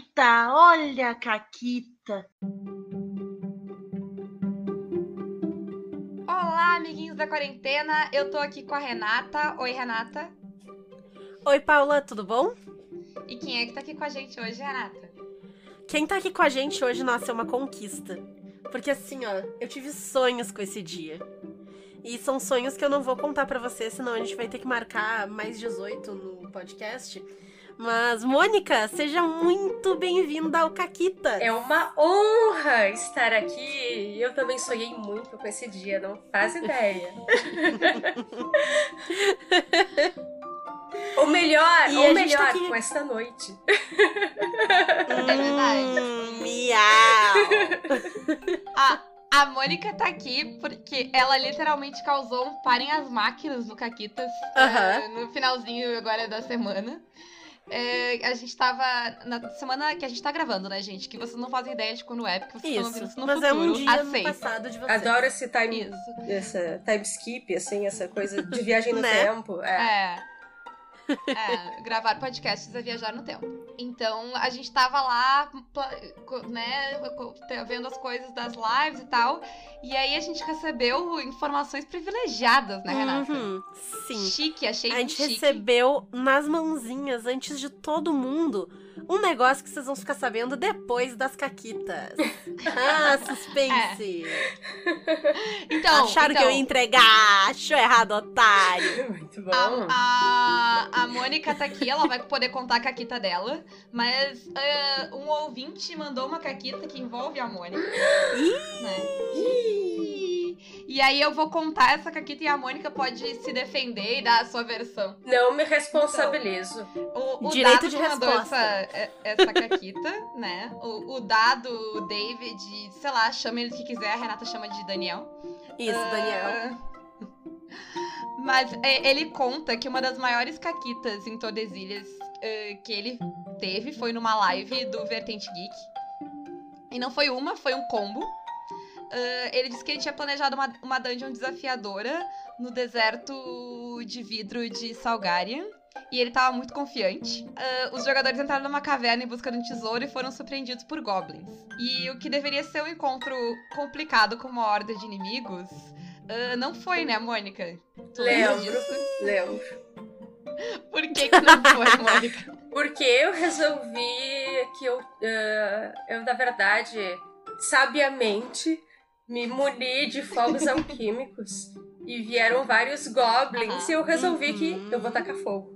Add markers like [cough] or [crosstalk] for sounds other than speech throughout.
Caquita, olha a Caquita. Olá, amiguinhos da quarentena. Eu tô aqui com a Renata. Oi, Renata. Oi, Paula, tudo bom? E quem é que tá aqui com a gente hoje, Renata? Quem tá aqui com a gente hoje, nossa, é uma conquista. Porque assim, ó, eu tive sonhos com esse dia. E são sonhos que eu não vou contar para você, senão a gente vai ter que marcar mais 18 no podcast. Mas, Mônica, seja muito bem-vinda ao Caquita. É uma honra estar aqui. Eu também sonhei muito com esse dia, não faz ideia. [laughs] ou melhor, E ou gente melhor, tá aqui- com esta noite. É verdade. Hum, miau. [laughs] A, a Mônica tá aqui porque ela literalmente causou um parem as máquinas no Caquitas eh, no finalzinho agora da semana. Eh, a gente tava. Na semana que a gente tá gravando, né, gente? Que vocês não fazem ideia de quando é, porque vocês estão ouvindo Isso, isso no mas futuro. é um dia passado de vocês. Adoro esse time, Isso. essa time skip, assim, essa coisa de viagem no [laughs] Né? tempo. É. É. É, gravar podcasts é viajar no tempo. Então, a gente tava lá, né, vendo as coisas das lives e tal. E aí a gente recebeu informações privilegiadas, né, Renata? Uhum, sim. Chique, achei A gente chique. recebeu nas mãozinhas, antes de todo mundo, um negócio que vocês vão ficar sabendo depois das caquitas. [laughs] Ah, suspense! Então, Acharam então, que eu ia entregar? Achou errado, otário! [laughs] Muito bom. A, a, a Mônica tá aqui, ela vai poder contar a caquita dela, mas eh, um ouvinte mandou uma caquita que envolve a Mônica. [gasps] né? E aí eu vou contar essa caquita e a Mônica pode se defender e dar a sua versão. Não me responsabilizo. O, o Direito Dado de resposta. essa, é- essa caquita, [laughs] né? O, o Dado, o David, sei lá, chama ele que quiser, a Renata chama de Daniel. Isso, Daniel. Ah, [laughs] Mas é, ele conta que uma das maiores caquitas em Tordesilhas eh, que ele teve foi numa live do Vertente Geek. E não foi uma, foi um combo. Ah, ele disse que ele tinha planejado uma, uma dungeon desafiadora no deserto de vidro de Salgarian. E ele tava muito confiante. Ah, os jogadores entraram numa caverna em busca de um tesouro e foram surpreendidos por goblins. E o que deveria ser um encontro complicado com uma horda de inimigos ah, não foi, né, Mônica? Tu Lembro. Lembro. Por que, que não foi, [laughs] Mônica? Porque eu resolvi que eu, eu, na verdade, sabiamente me muni de fogos alquímicos. E vieram vários goblins e eu resolvi que Uhum. eu vou tacar fogo.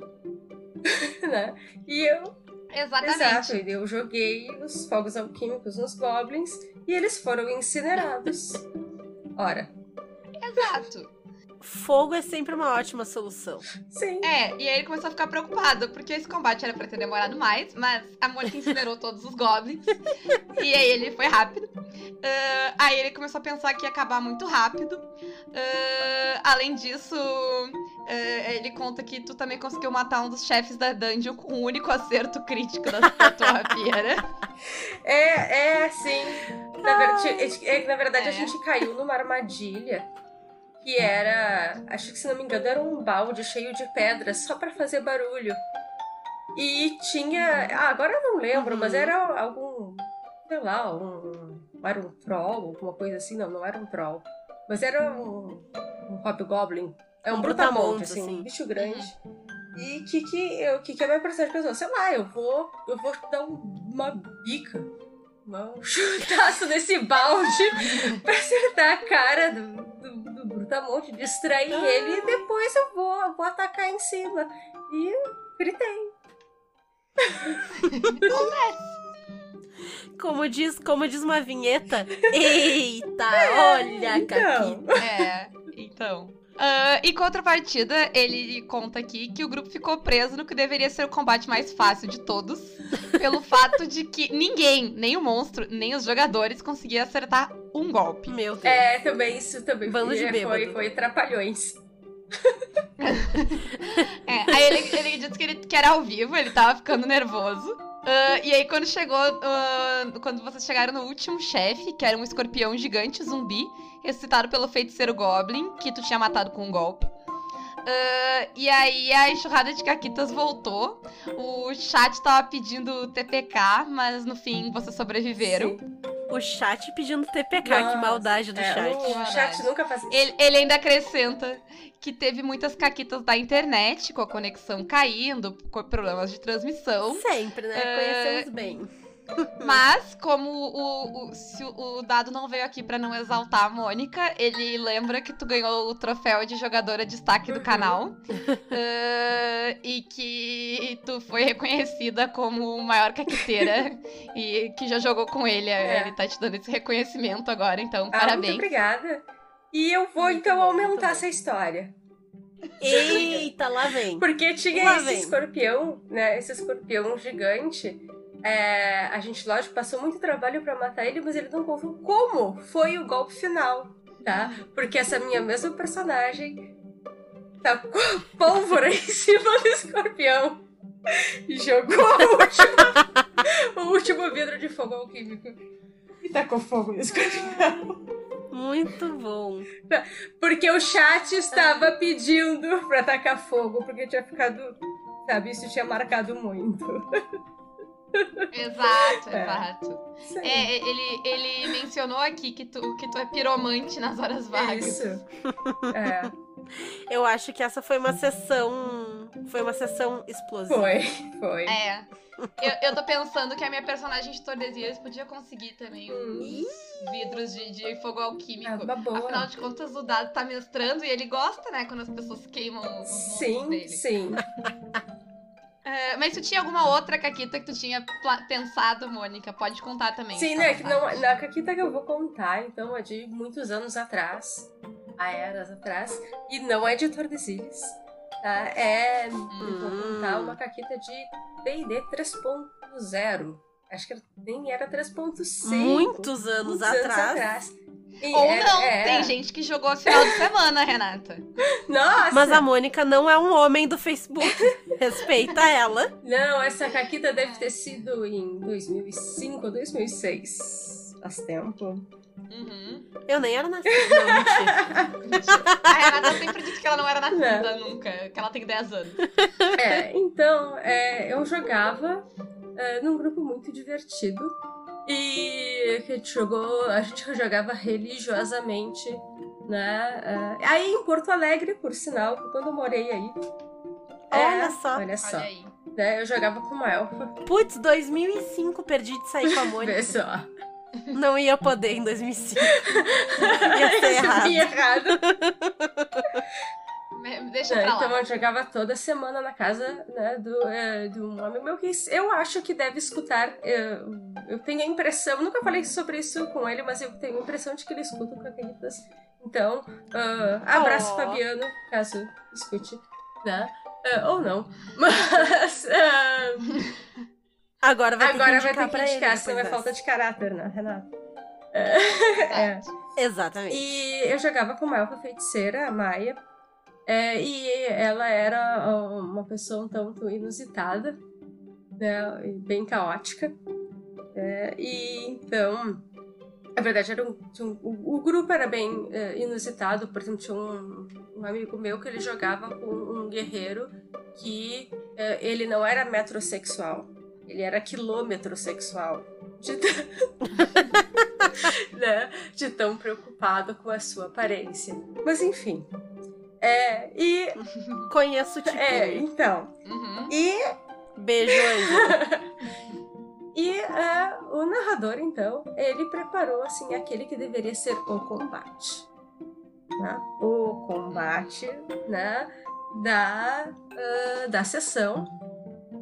[laughs] né? E eu, Exatamente. exato, eu joguei os fogos alquímicos nos goblins e eles foram incinerados. Ora, Exato. Fogo é sempre uma ótima solução. sim. É, e aí ele começou a ficar preocupado, porque esse combate era pra ter demorado mais, mas a Mônica incinerou todos os goblins. e aí ele foi rápido. Ah, aí ele começou a pensar que ia acabar muito rápido. Ah, além disso, ah, ele conta que tu também conseguiu matar um dos chefes da dungeon com o único acerto crítico da, da tua rapieira. É, é, sim. Na, ver- é que, na verdade, É. a gente caiu numa armadilha que era. Acho que, se não me engano, era um balde cheio de pedras só pra fazer barulho. E tinha. Ah, agora eu não lembro, Uhum. mas era algum. Sei lá, um. Era um troll, alguma coisa assim. Não, não era um troll. Mas era um. Um hobgoblin. É um, Um brutamonte, brutamonte, assim, assim. um bicho grande. E o que, que, eu- que, que a minha personagem pensou? Sei lá, eu vou, eu vou dar um- uma bica, [laughs] um chutaço nesse balde [laughs] pra acertar a cara do, do, do brutamonte, distrair ele e depois eu vou, eu vou atacar em cima. E eu gritei. [laughs] Como diz, como diz uma vinheta. [laughs] Eita, olha a então. caquita. É, então. Ah, em contrapartida, ele conta aqui que o grupo ficou preso no que deveria ser o combate mais fácil de todos, pelo [laughs] fato de que ninguém, nem o monstro, nem os jogadores, conseguiam acertar um golpe. Meu Deus. É, também, isso também Bando de foi, foi, trapalhões. [laughs] É, aí ele, ele disse que, ele, que era ao vivo, ele tava ficando nervoso. Ah, e aí, quando chegou. ah, quando vocês chegaram no último chefe, que era um escorpião gigante zumbi, ressuscitado pelo feiticeiro Goblin, que tu tinha matado com um golpe. Ah, e aí a enxurrada de caquitas voltou. O chat tava pedindo TPK, mas no fim vocês sobreviveram. Sim. O chat pedindo TPK, que Nossa, maldade do é, chat. O chat nunca faz isso. Ele, ele ainda acrescenta que teve muitas caquitas da internet, com a conexão caindo, com problemas de transmissão. Sempre, né? É, Conhecemos bem. Mas, como o, o, se o o Dado não veio aqui pra não exaltar a Mônica, ele lembra que tu ganhou o troféu de jogadora destaque do Uhum. canal. [laughs] Ah, e que tu foi reconhecida como maior caqueteira e que já jogou com ele. É. Ele tá te dando esse reconhecimento agora, então Ah, parabéns. muito obrigada. E eu vou Muito então bom, aumentar bom. essa história. Eita, lá vem. Porque tinha Lá esse vem. escorpião, né? Esse escorpião gigante. É, a gente, lógico, passou muito trabalho pra matar ele, mas ele não contou como foi o golpe final, tá? Porque essa minha mesma personagem tá com pólvora em cima do escorpião e jogou o último, o último vidro de fogo alquímico e tacou fogo no escorpião. Muito bom. Porque o chat estava pedindo pra tacar fogo, porque tinha ficado. Sabe, isso tinha marcado muito. Exato, É. exato. Aí. É, ele, ele mencionou aqui que tu, que tu é piromante nas horas vagas. Isso. [laughs] É, Eu acho que essa foi uma sessão. Foi uma sessão explosiva. foi, foi. É. Eu, eu tô pensando que a minha personagem de Tordesilhas podia conseguir também Hum. uns vidros de, de fogo É alquímico. uma boa. Afinal de contas, o Dado tá mestrando e ele gosta, né, quando as pessoas queimam os Sim, dele. sim. [laughs] É, mas tu tinha alguma outra caquita que tu tinha pensado, Mônica? Pode contar também. Sim, né? Que não, na caquita que eu vou contar, então, é de muitos anos atrás. Há eras atrás. E não é de Tordesilhas. Tá? É. Eu vou Hum. contar uma caquita de DD 3.0. Acho que nem era 3.5. Muitos anos Muitos atrás. E Ou era- não, é. tem gente que jogou esse final de semana, Renata. [laughs] Nossa! Mas a Mônica não é um homem do Facebook. [laughs] Respeita ela. Não, essa caquita deve ter sido em 2005 ou 2006. Faz tempo. Uhum. Eu nem era nascida. Não. [laughs] A Renata sempre disse que ela não era nascida nunca, que ela tem 10 anos. É, então, é, eu jogava é, num grupo muito divertido. E que a gente jogou, a gente jogava religiosamente, né? é, aí em Porto Alegre, por sinal, quando eu morei aí. É, Olha só. Olha só. Olha aí. Né, eu jogava com uma elfa. Putz, 2005 perdi de sair com a [laughs] Mônica. Vê só. Não ia poder em 2005. [laughs] ia ser Isso errado. ia errado. É, então eu jogava toda semana na casa né, do, é, de um amigo meu que eu acho que deve escutar. é, eu tenho a impressão, nunca falei sobre isso com ele, mas eu tenho a impressão de que ele escuta o Caquelitas. Então, ah, abraço Oh. Fabiano, caso escute, né? Ah, ou não. [laughs] Mas ah, Agora vai agora ter que vai indicar ter que indicar, senão é falta de caráter, né, Renata? [laughs] É. Exatamente. E eu jogava com uma elfa feiticeira, a Maia. É, e ela era uma pessoa um tanto inusitada, né? Bem caótica. É, e então, na verdade, era um, um- o, o grupo era bem é, inusitado. Por exemplo, tinha um, um amigo meu que ele jogava com um guerreiro que é, ele não era metrosexual, ele era quilômetrosexual. De [laughs] né, de tão preocupado com a sua aparência. Mas enfim. É, e. [laughs] Conheço o tipo. É, então. Uhum. E, Beijo, Ângela. [laughs] e é, o narrador, então, ele preparou, assim, aquele que deveria ser o combate. Né? O combate, né? Da, ah, da sessão.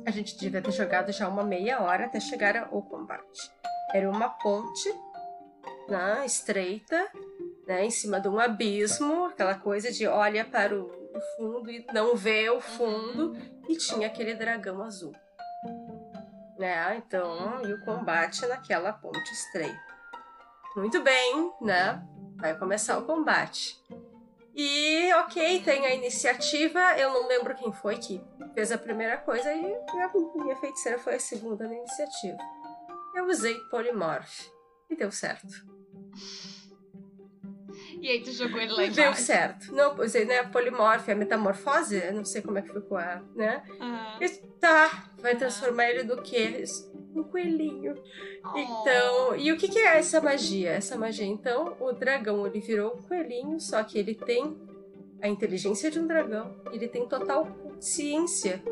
A gente devia ter jogado já uma meia hora até chegar ao combate. Era uma ponte, né? Estreita, né, em cima de um abismo, aquela coisa de olha para o fundo e não vê o fundo, e tinha aquele dragão azul. Né? Então, e o combate naquela ponte estreita. Muito bem, né? Vai começar o combate. E, ok, tem a iniciativa. Eu não lembro quem foi que fez a primeira coisa e a minha feiticeira foi a segunda na iniciativa. Eu usei Polymorph e deu certo. E aí tu jogou ele lá Deu embaixo. certo. Não, pois é, né? A polimorfia, a metamorfose, não sei como é que ficou a, né? E Tá, vai transformar ele do quê? Um coelhinho. Oh. Então, e o que, que é essa magia? Essa magia, então, o dragão, ele virou um coelhinho, só que ele tem a inteligência de um dragão. Ele tem total consciência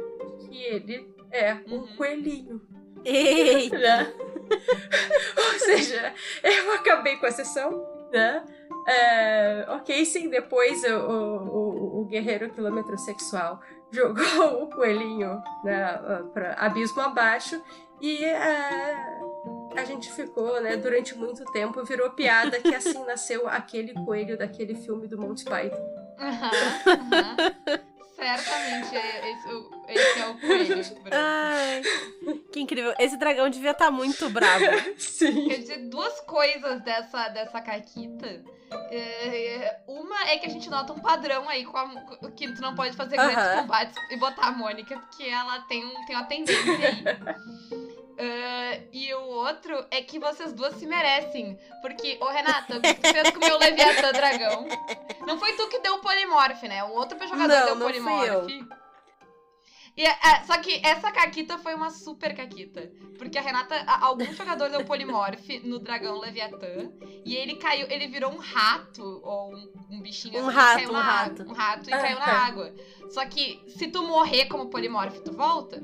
que ele é um Uhum. coelhinho, Ei! [laughs] né? [laughs] Ou seja, eu acabei com a sessão, né? É, ok, sim, depois o, o, o- guerreiro quilômetro sexual [laughs] jogou o coelhinho né, para abismo abaixo e é, a gente ficou, né, durante muito tempo, virou piada que assim [laughs] nasceu aquele coelho daquele filme do Monty Python. Certamente é- esse, o- esse é o coelho. Ai, que incrível. Esse dragão devia estar muito bravo. [laughs] Sim. Quer dizer, duas coisas dessa, dessa caquita. É, uma é que a gente nota um padrão aí com a, que tu não pode fazer grandes Aham. combates e botar a Mônica, porque ela tem, um, tem uma tendência aí. [laughs] É, e o outro é que vocês duas se merecem. Porque, ô Renata, o que tu fez com o meu Leviatã dragão? Não foi tu que deu o polimorfe, né? Um outro jogador Não, deu o polimorfe. E, é, só que essa caquita foi uma super caquita. Porque a Renata, a- algum jogador deu polimorfe no dragão Leviatã. E ele caiu, ele virou um rato, ou um, um bichinho Um assim, rato, caiu um na rato. água. Um rato e Ah, caiu na tá. água. Só que se tu morrer como polimorfe, tu volta.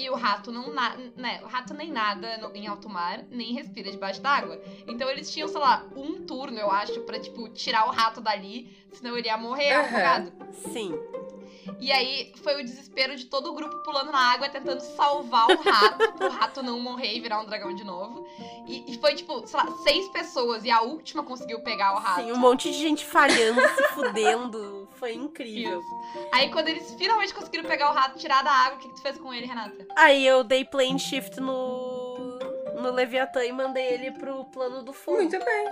E o rato não na, né, o rato nem nada no- em alto mar, nem respira debaixo d'água. Então eles tinham, sei lá, um turno, eu acho, pra, tipo, tirar o rato dali, senão ele ia morrer Aham. afogado. Sim. E aí foi o desespero de todo o grupo pulando na água, tentando salvar o rato, pro rato não morrer e virar um dragão de novo. E, e foi, tipo, sei lá, seis pessoas, e a última conseguiu pegar o rato. Sim, um monte de gente falhando, se fudendo. Foi incrível. Isso. Aí quando eles finalmente conseguiram pegar o rato, tirar da água, o que, que tu fez com ele, Renata? Aí eu dei plane shift no, no Leviatã e mandei ele pro plano do fogo. Muito bem.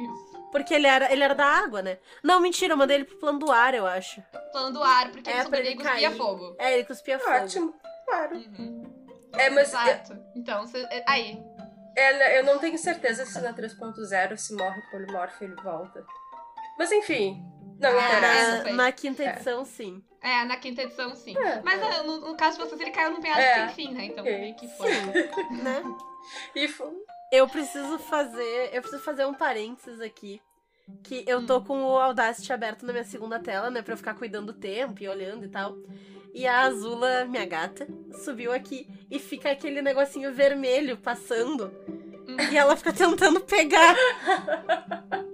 Isso. Porque ele era, ele era da água, né? Não, mentira, eu mandei ele pro plano do ar, eu acho. Plano do ar, porque É, ele ele cuspia cair. fogo. É, ele cuspia fogo. Ótimo. Claro. Uhum. É, mas eu, Exato. Então, cê- é- aí. é, eu não tenho certeza se na 3.0 se morre polimorfo ele volta. Mas enfim, não Ah, interessa. foi. Na, quinta É. edição, sim. É, na quinta edição, sim. É, Mas é. no, no caso de vocês, ele caiu num penhasco É. sem fim, né? Então meio que foi. Né? E fo- Eu preciso fazer. Eu preciso fazer um parênteses aqui. Que eu tô Hum. com o Audacity aberto na minha segunda tela, né? Pra eu ficar cuidando do tempo e olhando e tal. E a Azula, minha gata, subiu aqui e fica aquele negocinho vermelho passando. E ela fica tentando pegar. [laughs]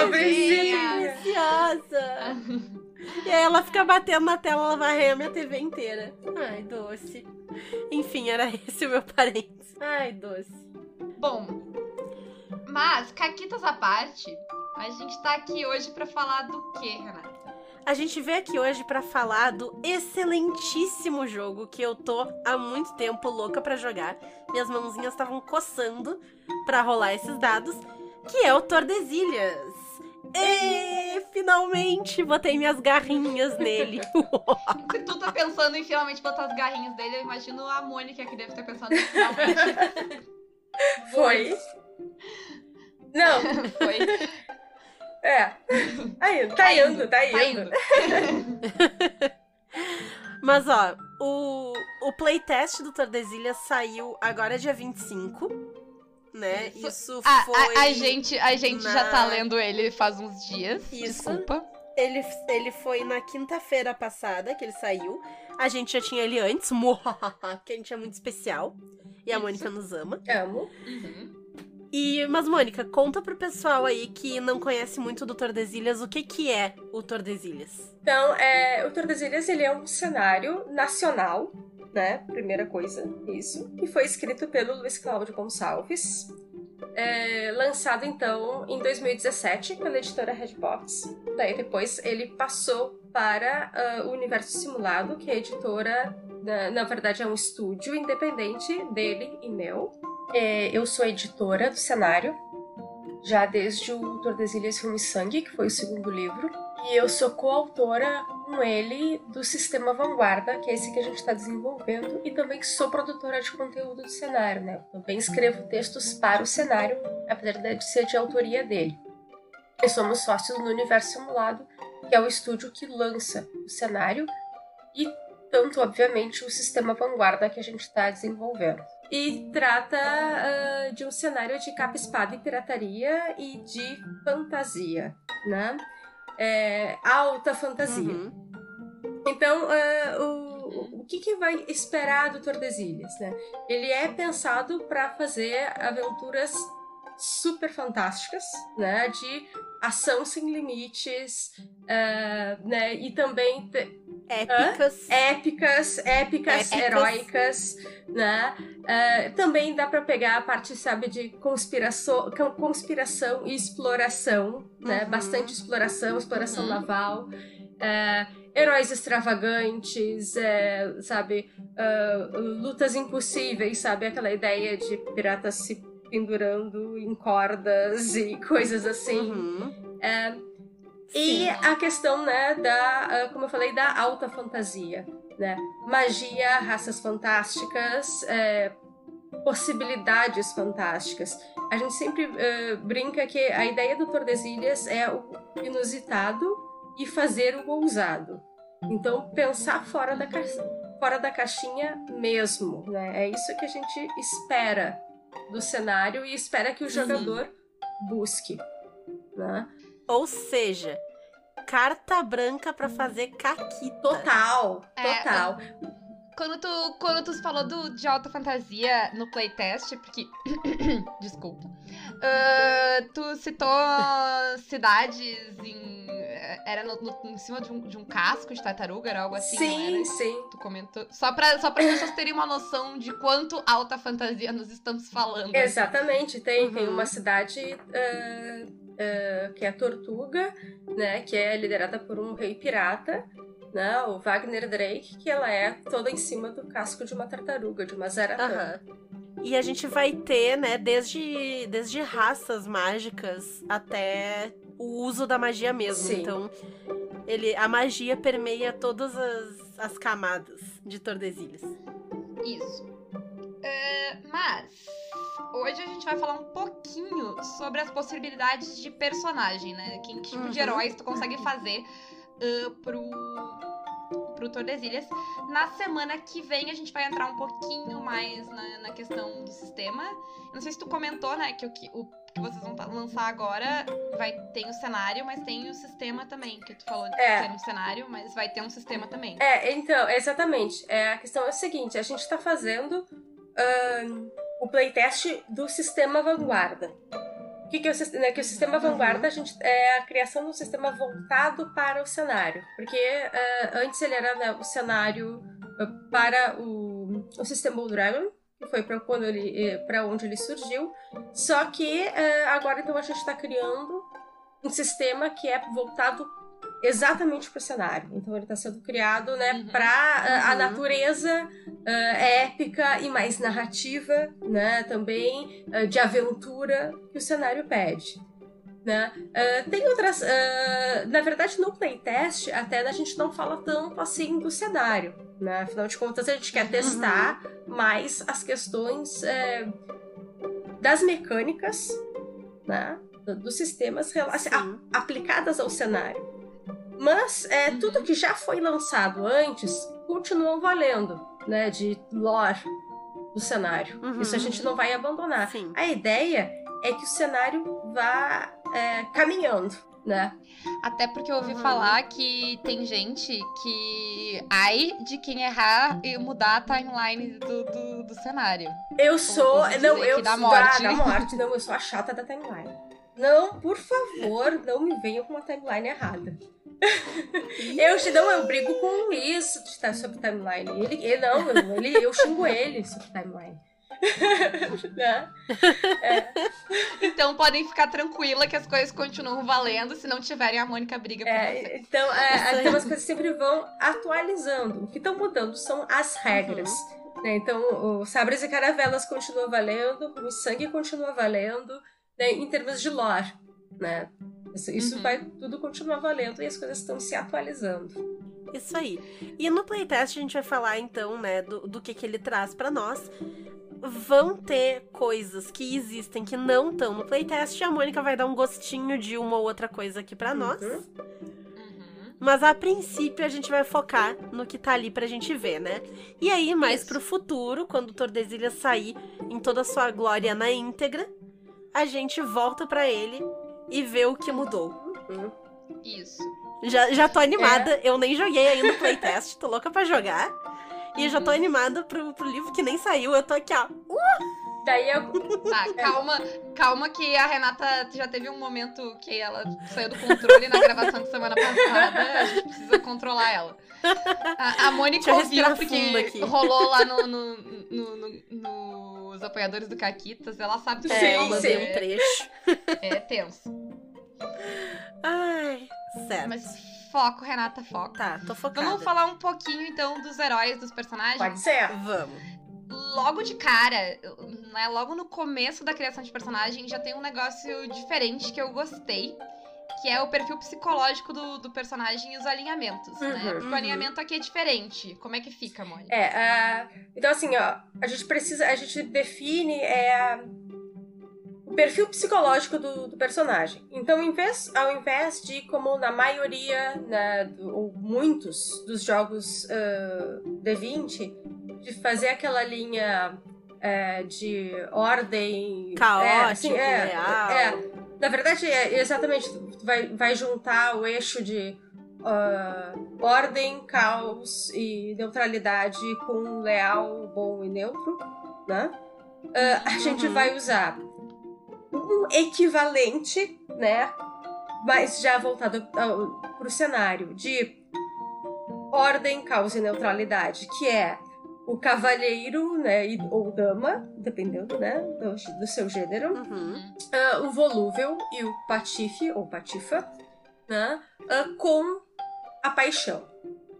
Pobrezinha. Deliciosa! [laughs] E aí ela fica batendo na tela, ela varrei a minha TV inteira. Ai, doce. Enfim, era [laughs] esse o meu parênteses. Ai, doce. Bom, mas, caquitas à parte, a gente tá aqui hoje pra falar do quê, Renata? A gente veio aqui hoje pra falar do excelentíssimo jogo que eu tô há muito tempo louca pra jogar. Minhas mãozinhas estavam coçando pra rolar esses dados, que é o Tordesilhas. E finalmente botei minhas garrinhas nele. [laughs] Se tu tá pensando em finalmente botar as garrinhas dele, eu imagino a Mônica que deve ter pensado em finalmente. [laughs] Foi. Não, Foi. é. Aí, tá, indo, tá indo. Tá indo. [laughs] Mas ó, o, o playtest do Tordesilhas saiu agora dia 25, né? Isso. Isso A, foi. a, a gente, a gente já tá na- lendo ele faz uns dias. Isso. Desculpa. Ele, ele foi na quinta-feira passada que ele saiu. A gente já tinha ele antes, [laughs] porque a gente é muito especial. E a Isso. Mônica nos ama. Amo. Uhum. E, mas, Mônica, conta pro pessoal aí que não conhece muito do Tordesilhas o que, que é o Tordesilhas. Então, é, o Tordesilhas ele é um cenário nacional, né? Primeira coisa, isso. Que foi escrito pelo Luiz Cláudio Gonçalves. É, lançado então em 2017 pela editora Redbox. Daí depois ele passou para ah, o Universo Simulado, que é a editora, na, na verdade é um estúdio independente dele e meu. É, eu sou editora do cenário, já desde o Tordesilhas Filme e Sangue, que foi o segundo livro. E eu sou coautora com ele do Sistema Vanguarda, que é esse que a gente está desenvolvendo, e também sou produtora de conteúdo do cenário, né? Também escrevo textos para o cenário, apesar de ser de autoria dele. E somos sócios no Universo Simulado, que é o estúdio que lança o cenário e tanto, obviamente, o sistema vanguarda que a gente está desenvolvendo. E trata uh, de um cenário de capa, espada e pirataria e de fantasia, né? É, alta fantasia. Uhum. Então, uh, o, o que, que vai esperar do Tordesilhas, né? Ele é pensado para fazer aventuras super fantásticas, né? De ação sem limites, uh, né? E também épicas, Hã? épicas, épicas, heróicas, né? Uh, também dá para pegar a parte, sabe, de conspiração, conspiração e exploração, né? Uhum. Bastante exploração, exploração Uhum. naval. Uh, heróis extravagantes, é, sabe, uh, lutas impossíveis, sabe, aquela ideia de piratas se pendurando em cordas e [laughs] coisas assim. Uhum. É, e a questão, né, da, ah, como eu falei, da alta fantasia, né? Magia, raças fantásticas, é, possibilidades fantásticas. A gente sempre eh, brinca que a ideia do Tordesilhas é o inusitado e fazer o ousado. Então, pensar fora da, ca... fora da caixinha mesmo, né? É isso que a gente espera do cenário e espera que o jogador busque, né? Ou seja, carta branca pra fazer caquita. Total, É, total. Quando tu, quando tu falou do, de alta fantasia no playtest, porque. [coughs] Desculpa. Ah, tu citou cidades em. Era no, no- em cima de um, de um casco de tartaruga, era algo assim, sim, sim. Tu comentou. Só pra, só pra as pessoas terem uma noção de quanto alta fantasia nós estamos falando. Exatamente, tem, tem Uhum. uma cidade ah, ah, que é Tortuga, né, que é liderada por um rei pirata, né, o Wagner Drake, que ela é toda em cima do casco de uma tartaruga, de uma zaratã. Aham. E a gente vai ter, né, desde, desde raças mágicas até o uso da magia mesmo. Sim. Então, ele, a magia permeia todas as, as camadas de Tordesilhas. Isso. É, mas hoje a gente vai falar um pouquinho sobre as possibilidades de personagem, né? Que tipo de Uhum. heróis tu consegue fazer ah, pro, pro Tordesilhas. Na semana que vem a gente vai entrar um pouquinho mais na, na questão do sistema. Eu Não sei se tu comentou, né, que o que, o que vocês vão lançar agora vai tem o cenário, mas tem o sistema também. Que tu falou de É. ter um cenário, mas vai ter um sistema também. É, então, exatamente. É, a questão é a seguinte: a gente está fazendo ahn, o playtest do sistema vanguarda. O que, que é o, né, que o sistema vanguarda a gente, é a criação de um sistema voltado para o cenário. Porque ah, antes ele era né, o cenário ah, para o, o sistema Blue Dragon, que foi para quando ele para onde ele surgiu. Só que ah, agora então a gente está criando um sistema que é voltado exatamente para o cenário. Então ele está sendo criado, né, Uhum. para a Uhum. natureza ah, épica e mais narrativa, né, também ah, de aventura que o cenário pede. Né? Ah, tem outras. ah, na verdade, no playtest, até a gente não fala tanto assim do cenário. Né? Afinal de contas, a gente quer testar mais as questões eh, das mecânicas né? do- dos sistemas a- aplicadas ao cenário. Mas é, tudo que já foi lançado antes continuam valendo, né? De lore do cenário. Uhum. Isso a gente não vai abandonar. Sim. A ideia é que o cenário vá é, caminhando, né? Até porque eu ouvi Uhum. falar que tem gente que. Ai de quem errar e mudar a timeline do, do, do cenário. Eu sou. Não, eu da- morte. Da, morte. [laughs] Não, eu sou a chata da timeline. Não, por favor, não me venham com uma timeline errada. [laughs] Eu, não, eu brigo com o Luiz de tá- sobre timeline. Ele, ele não, eu, ele, eu xingo ele sobre timeline. [laughs] né? Então podem ficar tranquila que as coisas continuam valendo se não tiverem a Mônica briga por É, você. então, é, Isso então as coisas sempre vão atualizando. O que estão mudando são as regras. né? Então, o Sabres e Caravelas continua valendo, o Sangue continua valendo, né? em termos de lore. Né? Isso, isso Uhum. vai tudo continuar valendo e as coisas estão se atualizando. Isso aí. E no playtest a gente vai falar então, né, do, do que, que ele traz pra nós. vão ter coisas que existem que não estão no playtest e a Mônica vai dar um gostinho de uma ou outra coisa aqui pra nós. Uhum. Uhum. Mas a princípio a gente vai focar no que tá ali pra gente ver, né? E aí, mais Isso. pro futuro, quando o Tordesilhas sair em toda a sua glória na íntegra, a gente volta pra ele e vê o que mudou. Uhum. Isso. Já, já tô animada, É. eu nem joguei ainda o playtest, tô louca pra jogar. E eu já tô Uhum. animada pro, pro livro que nem saiu, eu tô aqui, ó. Daí eu, Tá, calma, calma que a Renata já teve um momento que ela saiu do controle na gravação de semana passada. A gente precisa controlar ela. A, a Mônica ouviu porque aqui. rolou lá no, no- no- no- nos apoiadores do Caquitas. Ela sabe que É, eu é, mandei um trecho. é tenso. Ai, certo. Mas foco, Renata, foco. Tá, tô focada. Vamos falar um pouquinho então dos heróis, dos personagens. pode ser. Vamos. logo de cara, né, logo no começo da criação de personagem, já tem um negócio diferente que eu gostei. Que é o perfil psicológico do, do personagem e os alinhamentos, né? Uhum. Porque o alinhamento aqui é diferente. Como é que fica, Mônica? É, ah, então assim, ó, a gente precisa, a gente define é, o perfil psicológico do, do personagem. Então, em vez, ao invés de, como na maioria, né, do- ou muitos dos jogos ah, D20, de fazer aquela linha é, de ordem... Caótico, é, assim, é, real. é. Na verdade, é exatamente, vai, vai juntar o eixo de ah, ordem, caos e neutralidade com leal, bom e neutro, né? Ah, a gente Uhum. vai usar um equivalente, né? Mas já voltado para o cenário de ordem, caos e neutralidade, que é o cavalheiro, né? Ou dama, dependendo, né? Do, do seu gênero. Uhum. Ah, o volúvel e o patife, ou patifa, né? Ah, com a paixão.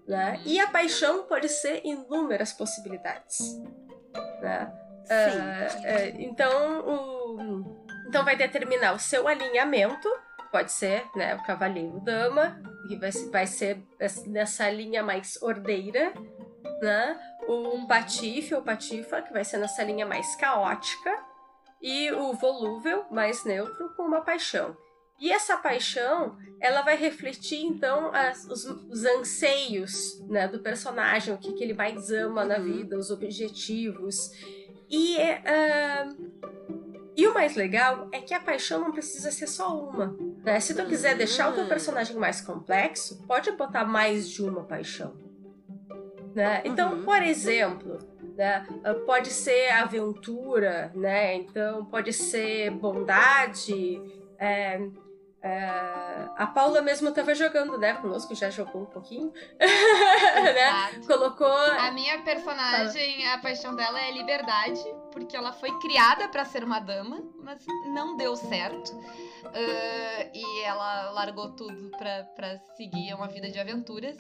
Né? E a paixão pode ser inúmeras possibilidades. Né? Sim. É, então, o, então vai determinar o seu alinhamento, pode ser né, o cavaleiro dama, que vai, vai ser es- nessa linha mais ordeira, né? O patife ou patifa, que vai ser nessa linha mais caótica, e o volúvel, mais neutro, com uma paixão. E essa paixão, ela vai refletir, então, as- os, os anseios né, do personagem, o que, que ele mais ama na Uhum. vida, os objetivos. E, ah, e o mais legal é que a paixão não precisa ser só uma. né? Se tu quiser deixar o teu Uhum. personagem mais complexo, pode botar mais de uma paixão. Né? Então, Uhum. por exemplo, né, ah, pode ser aventura, né? Então pode ser bondade. é, é, a Paula mesmo estava jogando, né? Conosco já jogou um pouquinho. [laughs] né? Colocou. A minha personagem, a paixão dela é liberdade, porque ela foi criada pra ser uma dama, mas não deu certo. Ah, e ela largou tudo pra seguir uma vida de aventuras.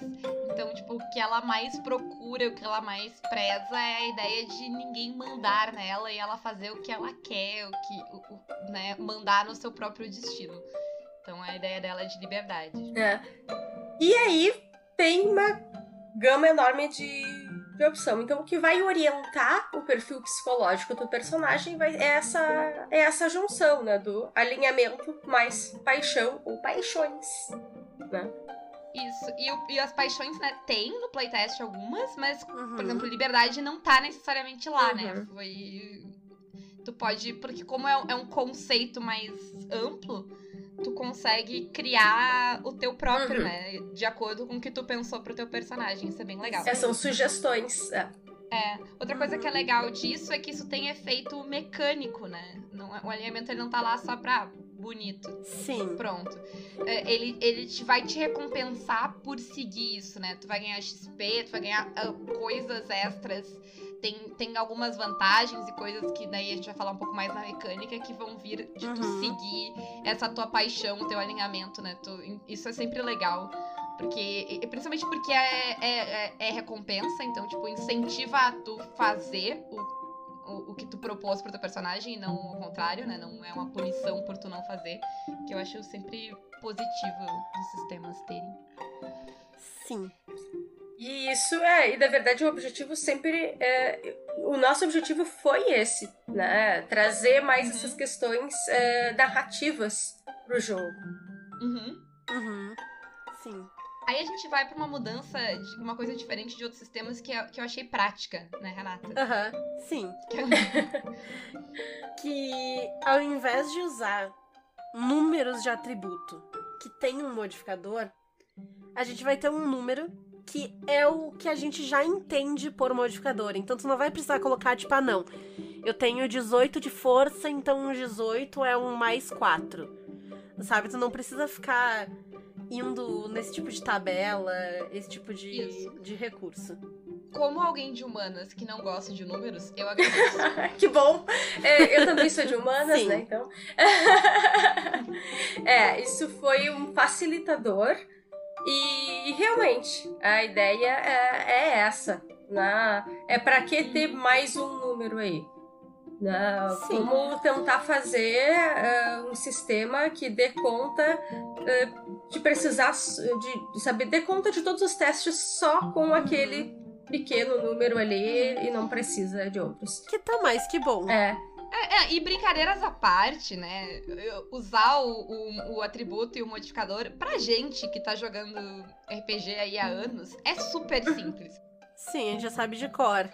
Então, tipo, o que ela mais procura, o que ela mais preza é a ideia de ninguém mandar nela e ela fazer o que ela quer, o que, o- o- né, mandar no seu próprio destino. Então, a ideia dela é de liberdade. É. E aí tem uma gama enorme de, de opção. Então, o que vai orientar o perfil psicológico do personagem vai, é, essa, é essa junção, né? Do alinhamento mais paixão ou paixões. Isso. E, o- e as paixões, né, tem no playtest algumas, mas Uhum. Por exemplo, liberdade não tá necessariamente lá, né? Uhum. Foi. Tu pode. Porque, como é, é um conceito mais amplo, tu consegue criar o teu próprio, Uhum. né? De acordo com o que tu pensou pro teu personagem. Isso é bem legal. É, são sugestões. é. É. Outra coisa que é legal disso é que isso tem efeito mecânico, né? Não, é- o alinhamento ele não tá lá só pra bonito. Sim. Pronto. É, ele, ele te, vai te recompensar por seguir isso, né? Tu vai ganhar XP, tu vai ganhar ah, coisas extras. Tem, tem algumas vantagens e coisas que daí a gente vai falar um pouco mais na mecânica que vão vir de tu Uhum. seguir essa tua paixão, o teu alinhamento, né? Tu- isso é sempre legal. Porque, e- principalmente porque é, é, é- é recompensa, então, tipo, incentiva a tu fazer o, o, o que tu propôs pro teu personagem e não o contrário, né? Não é uma punição por tu não fazer. Que eu acho sempre positivo dos sistemas terem. Sim. E isso é, e na verdade o objetivo sempre é, o nosso objetivo foi esse, né? Trazer mais Uhum. essas questões é, narrativas pro jogo. Uhum. Uhum. Sim. Aí a gente vai pra uma mudança, de uma coisa diferente de outros sistemas que, eu- que eu achei prática, né, Renata? Aham. Sim. [laughs] que ao invés de usar números de atributo que tem um modificador, a gente vai ter um número que é o que a gente já entende por modificador. Então tu não vai precisar colocar, tipo, ah, não. Eu tenho 18 de força, então um 18 é um mais 4. Sabe? Tu não precisa ficar indo nesse tipo de tabela, esse tipo de, Isso. de recurso. Como alguém de humanas que não gosta de números, eu [laughs] agradeço. que bom! É, eu também sou de humanas, né? Então. [laughs] é, isso foi um facilitador. E realmente, a ideia é, é essa. Né? É para que ter mais um número aí? Né? Tentar fazer eh, um sistema que dê conta eh, de precisar, de, de saber, dê conta de todos os testes só com aquele pequeno número ali e não precisa de outros. Que tá mais que bom. É, É, é, e brincadeiras à parte, né? Usar o, o, o atributo e o modificador, pra gente que tá jogando RPG aí há anos, é super simples. Sim, a gente já sabe de cor.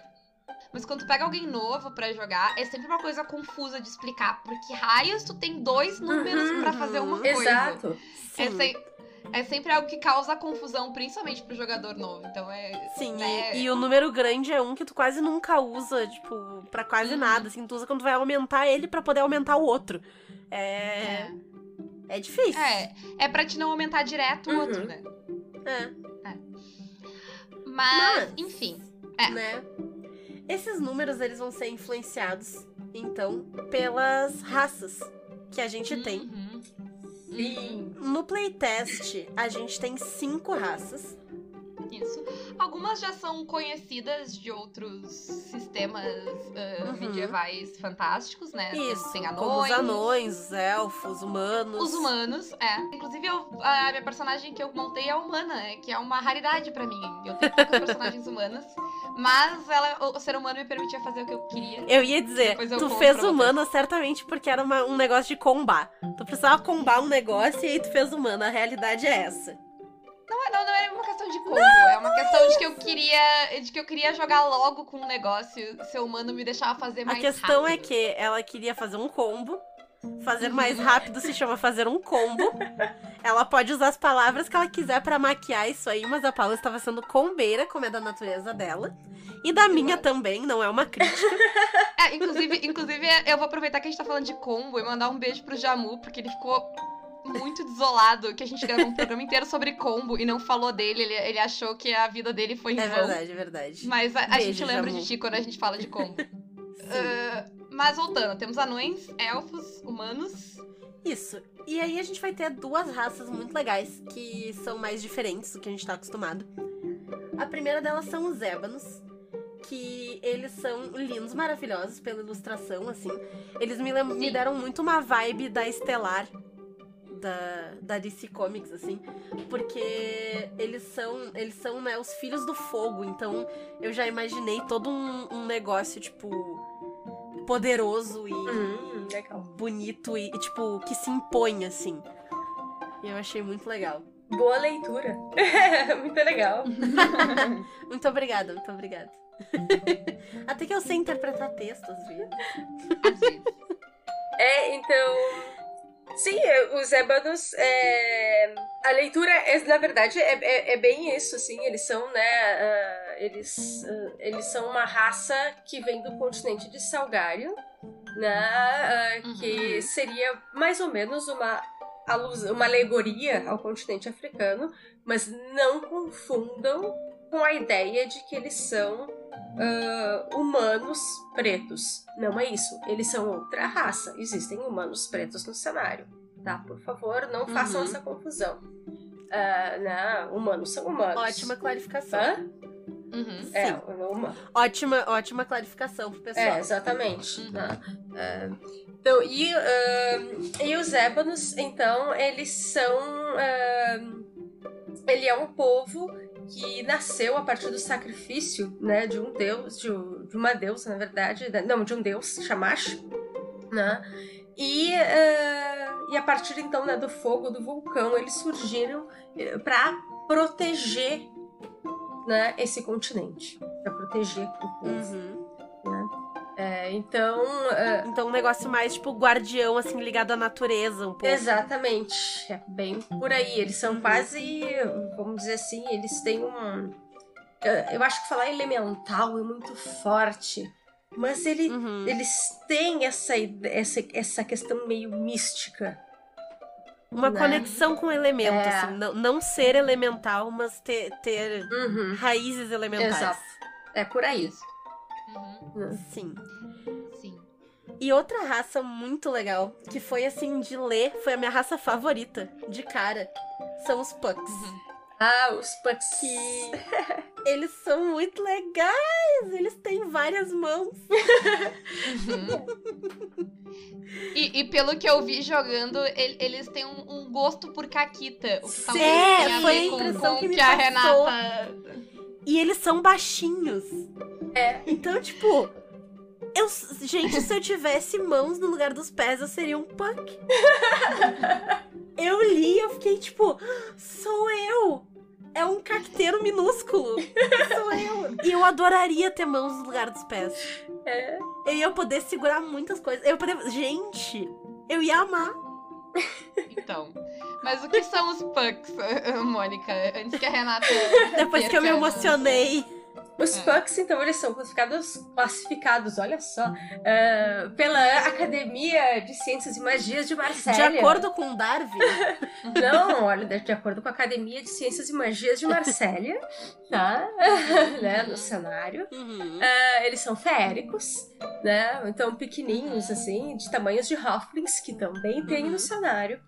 Mas quando tu pega alguém novo pra jogar, é sempre uma coisa confusa de explicar. Porque raios tu tem dois números Uhum, pra fazer uma coisa. exato. É, Sim, se- é sempre algo que causa confusão, principalmente pro jogador novo. Então é. sim. né? E, e o número grande é um que tu quase nunca usa, tipo, pra quase Uhum. nada. Assim, tu usa quando tu vai aumentar ele pra poder aumentar o outro. É. É, difícil. É, é pra te não aumentar direto o Uhum. outro, né? É. Mas, Mas- enfim. É. Né? Esses números, eles vão ser influenciados, então, pelas raças que a gente tem. No playtest, a gente tem cinco raças. Isso. Algumas já são conhecidas de outros sistemas ah, Uhum. medievais fantásticos, né? Isso. Tem Como os anões, os elfos, humanos. Os humanos, é. Inclusive, eu- a minha personagem que eu montei é humana, né, que é uma raridade pra mim. Eu tenho poucas [laughs] personagens humanas, mas ela, o, ser humano me permitia fazer o que eu queria. Eu ia dizer, eu tu fez humana certamente porque era uma- um negócio de combar. Tu precisava combar um negócio e aí tu fez humana. A realidade é essa. Não, é- não, não é uma questão de combo, é uma questão de que eu queria, de que eu queria jogar logo com um negócio, ser humano me deixava fazer A mais questão é rápido. que ela queria fazer um combo. Fazer [laughs] mais rápido se chama fazer um combo. Ela pode usar as palavras que ela quiser pra maquiar isso aí, mas a Paula estava sendo combeira, como é da natureza dela. E da minha também, não é uma crítica. [laughs] É, inclusive, inclusive, eu vou aproveitar que a gente tá falando de combo e mandar um beijo pro Jamu, porque ele ficou muito desolado que a gente gravou um programa inteiro sobre combo e não falou dele. Ele, ele achou que a vida dele foi em É vão. verdade, é verdade. Mas a, a Beijo, gente lembra de ti quando a gente fala de combo. [laughs] Ah, mas voltando, temos anões, elfos, humanos. Isso. E aí a gente vai ter duas raças muito legais que são mais diferentes do que a gente tá acostumado. A primeira delas são os ébanos, que eles são lindos, maravilhosos pela ilustração, assim. Eles me, me deram muito uma vibe da Estelar, da, da DC Comics, assim. Porque eles são, eles são, né, os filhos do fogo. Então eu já imaginei todo um, um negócio, tipo, poderoso e Hum, bonito e, e, tipo, que se impõe, assim. E eu achei muito legal. Boa leitura. [laughs] Muito legal. [laughs] Muito obrigada, muito obrigada. [laughs] Até que eu sei interpretar texto, às vezes. Às vezes. É, então. Sim, os ébanos. é, a leitura, é, na verdade, é, é, é bem isso, assim. Eles são, né? ah, eles, ah, eles são uma raça que vem do continente de Salgário, né? Que Uhum. seria mais ou menos uma, uma alegoria ao continente africano, mas não confundam com a ideia de que eles são ah, humanos pretos. Não é isso. Eles são outra raça. Existem humanos pretos no cenário. Tá? Por favor, não façam Uhum. essa confusão. Ah, não, humanos são humanos. Ótima clarificação. Hã? Uhum. É, uma, Ótima, ótima clarificação pro pessoal. é, exatamente. Uhum. né? É, então, e, ah, e os ébanos, então, eles são. ah, ele é um povo que nasceu a partir do sacrifício, né, de um deus, de, uma deusa, na verdade, né, não, de um deus, Shamash, né? E, uh, e a partir então né, do fogo do vulcão, eles surgiram para proteger né, esse continente, para proteger o povo. Uhum. É, então. Uh, Então um negócio mais tipo guardião, assim, ligado à natureza um pouco. Exatamente. É bem por aí. Eles são quase, vamos dizer assim, eles têm um. Eu acho que falar elemental é muito forte. Mas ele, Uhum. eles têm essa, essa, essa questão meio mística. Uma né? conexão com o elemento, É. assim. Não, não ser elemental, mas ter, ter Uhum. raízes elementais. Exato. É por aí. Uhum. Sim. Sim. E outra raça muito legal, que foi assim, de ler, foi a minha raça favorita, de cara, são os Pucks. Uhum. Ah, os Pucks. Que [laughs] eles são muito legais, eles têm várias mãos. Uhum. [laughs] E, e pelo que eu vi jogando, el- eles têm um, um gosto por caquita. O que talvez é, foi ver a com, impressão com que me que a. Renata. E eles são baixinhos. É. Então, tipo, eu, gente, se eu tivesse mãos no lugar dos pés, eu seria um Puck. [laughs] eu li, eu fiquei tipo, sou eu. É um cacteiro minúsculo. Sou eu. E eu adoraria ter mãos no lugar dos pés. É. Eu ia poder segurar muitas coisas. Eu poder... Gente, eu ia amar. Então. Mas o que são os pucks, [laughs] Mônica? Antes que a Renata. Depois que eu me emocionei. Os É. Pucks, então, eles são classificados, classificados olha só, eh, pela Academia de Ciências e Magias de De Marsella. acordo com Darwin, [laughs] Não, olha, de de acordo com a Academia de Ciências e Magias de Marsella, tá? [laughs] né, no cenário. uhum, Eh, eles são feéricos, né? Então, pequenininhos, assim, de tamanhos de Hofflings, que também tem Uhum. no cenário,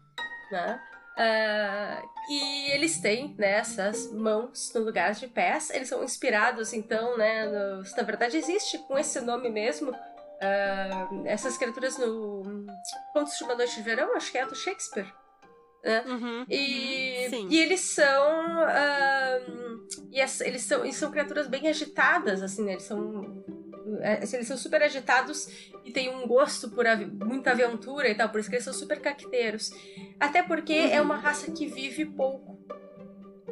né? Ah, e eles têm, né, essas mãos no lugar de pés. Eles são inspirados, então, né, no- na verdade existe com esse nome mesmo, ah, essas criaturas no Contos de uma Noite de Verão, acho que é do Shakespeare. uhum. E, Sim. e eles são. ahn, e essa- eles são. E são criaturas bem agitadas, assim, né? Eles são. É, assim, Eles são super agitados e têm um gosto por ave- muita aventura e tal, por isso que eles são super cacteiros. Até porque é uma raça que vive pouco.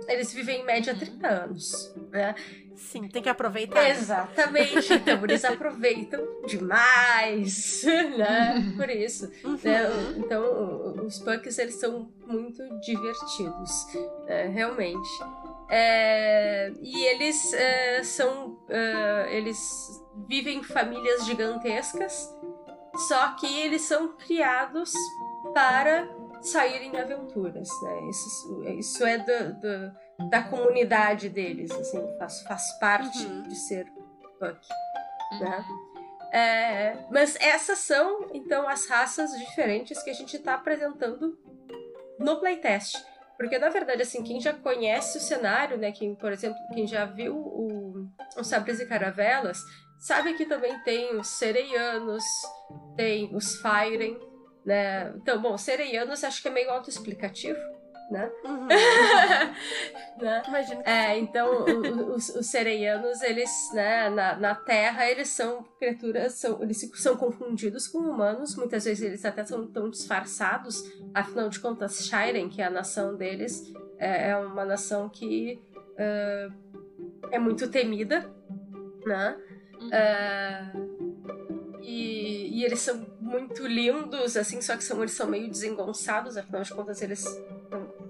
Eles vivem em média Uhum. 30 anos. Né? Sim, tem que aproveitar. Exatamente. Então eles [laughs] aproveitam demais, [laughs] né? Por isso. né? Uhum. Então, os punks, eles são muito divertidos, né? realmente. É, e eles é, são. é, eles vivem em famílias gigantescas, só que eles são criados para saírem em aventuras, né? Isso, isso é do- do- da comunidade deles, assim, faz, faz parte Uhum. de ser punk. Uhum. né? É, mas essas são, então, as raças diferentes que a gente está apresentando no playtest. Porque, na verdade, assim, quem já conhece o cenário, né? Quem, por exemplo, quem já viu o, o Sabres e Caravelas, sabe que também tem os Sereianos, tem os Firen, né? Então, bom, Sereianos acho que é meio autoexplicativo, né? Uhum. [laughs] né? Imagina que É, então os, os sereianos, eles, né, na, na Terra, eles são criaturas, são, eles são confundidos com humanos, muitas vezes eles até são tão disfarçados, afinal de contas, Shiren, que é a nação deles, é, é uma nação que é, é muito temida, né? Uhum. É, e, e eles são muito lindos, assim, só que são, eles são meio desengonçados, afinal de contas, eles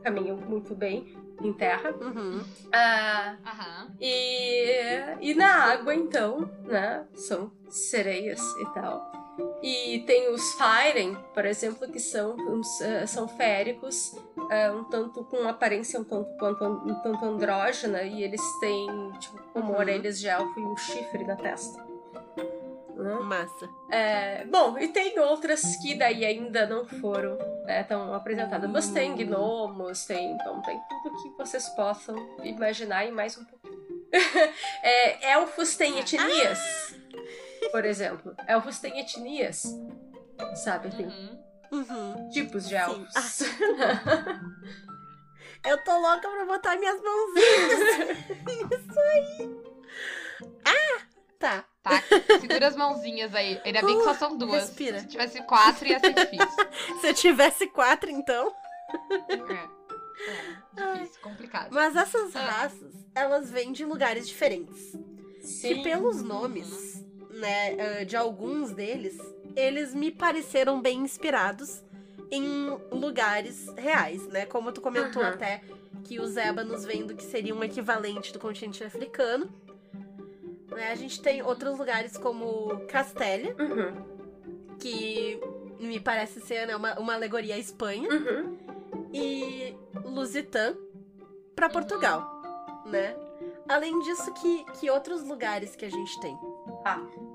caminham muito bem em terra. Uhum. Ah, Aham. e, e na água, então, né? São sereias e tal. E tem os Firen, por exemplo, que são, uns, eh, são féricos, eh, um tanto com aparência um tanto quanto um tanto andrógena, e eles têm, tipo, como Uhum. orelhas de elfo e um chifre na testa. Né? Massa. É, bom, e tem outras que daí ainda não foram né, tão apresentadas. Mas tem gnomos, tem, então tem tudo que vocês possam imaginar e mais um pouquinho. [laughs] é, elfos têm etnias, por exemplo. Elfos têm etnias, sabe? Tem Uhum. Ah. Uhum. tipos de elfos. [laughs] Eu tô louca pra botar minhas mãozinhas. [laughs] Isso aí. Ah, tá. Tá, segura as mãozinhas aí. Ainda bem que só são duas. respira. Se tivesse quatro, ia ser difícil. [laughs] Se eu tivesse quatro, então. É, é difícil, complicado. Mas essas Ah. raças, elas vêm de lugares diferentes. Sim. E pelos nomes, né, ah, de alguns deles, eles me pareceram bem inspirados em lugares reais, né? Como tu comentou Uhum. até que os ébanos vêm do que seria um equivalente do continente africano. Né, a gente tem outros lugares como Castélia, Uhum. que me parece ser né, uma, uma alegoria à Espanha, Uhum. e Lusitã para Portugal, né? Além disso, que, que outros lugares que a gente tem?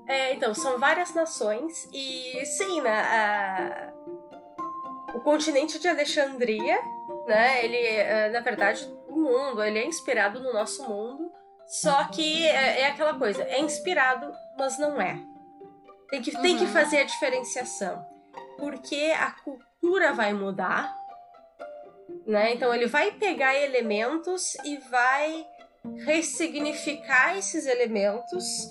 É, então, são várias nações e sim, né? a- O continente de Alexandria, né? Ele, é, na verdade, o mundo, ele é inspirado no nosso mundo, só que é, é aquela coisa, é inspirado, mas não é. Tem que, tem que Uhum. fazer a diferenciação. Porque a cultura vai mudar, né? Então ele vai pegar elementos e vai ressignificar esses elementos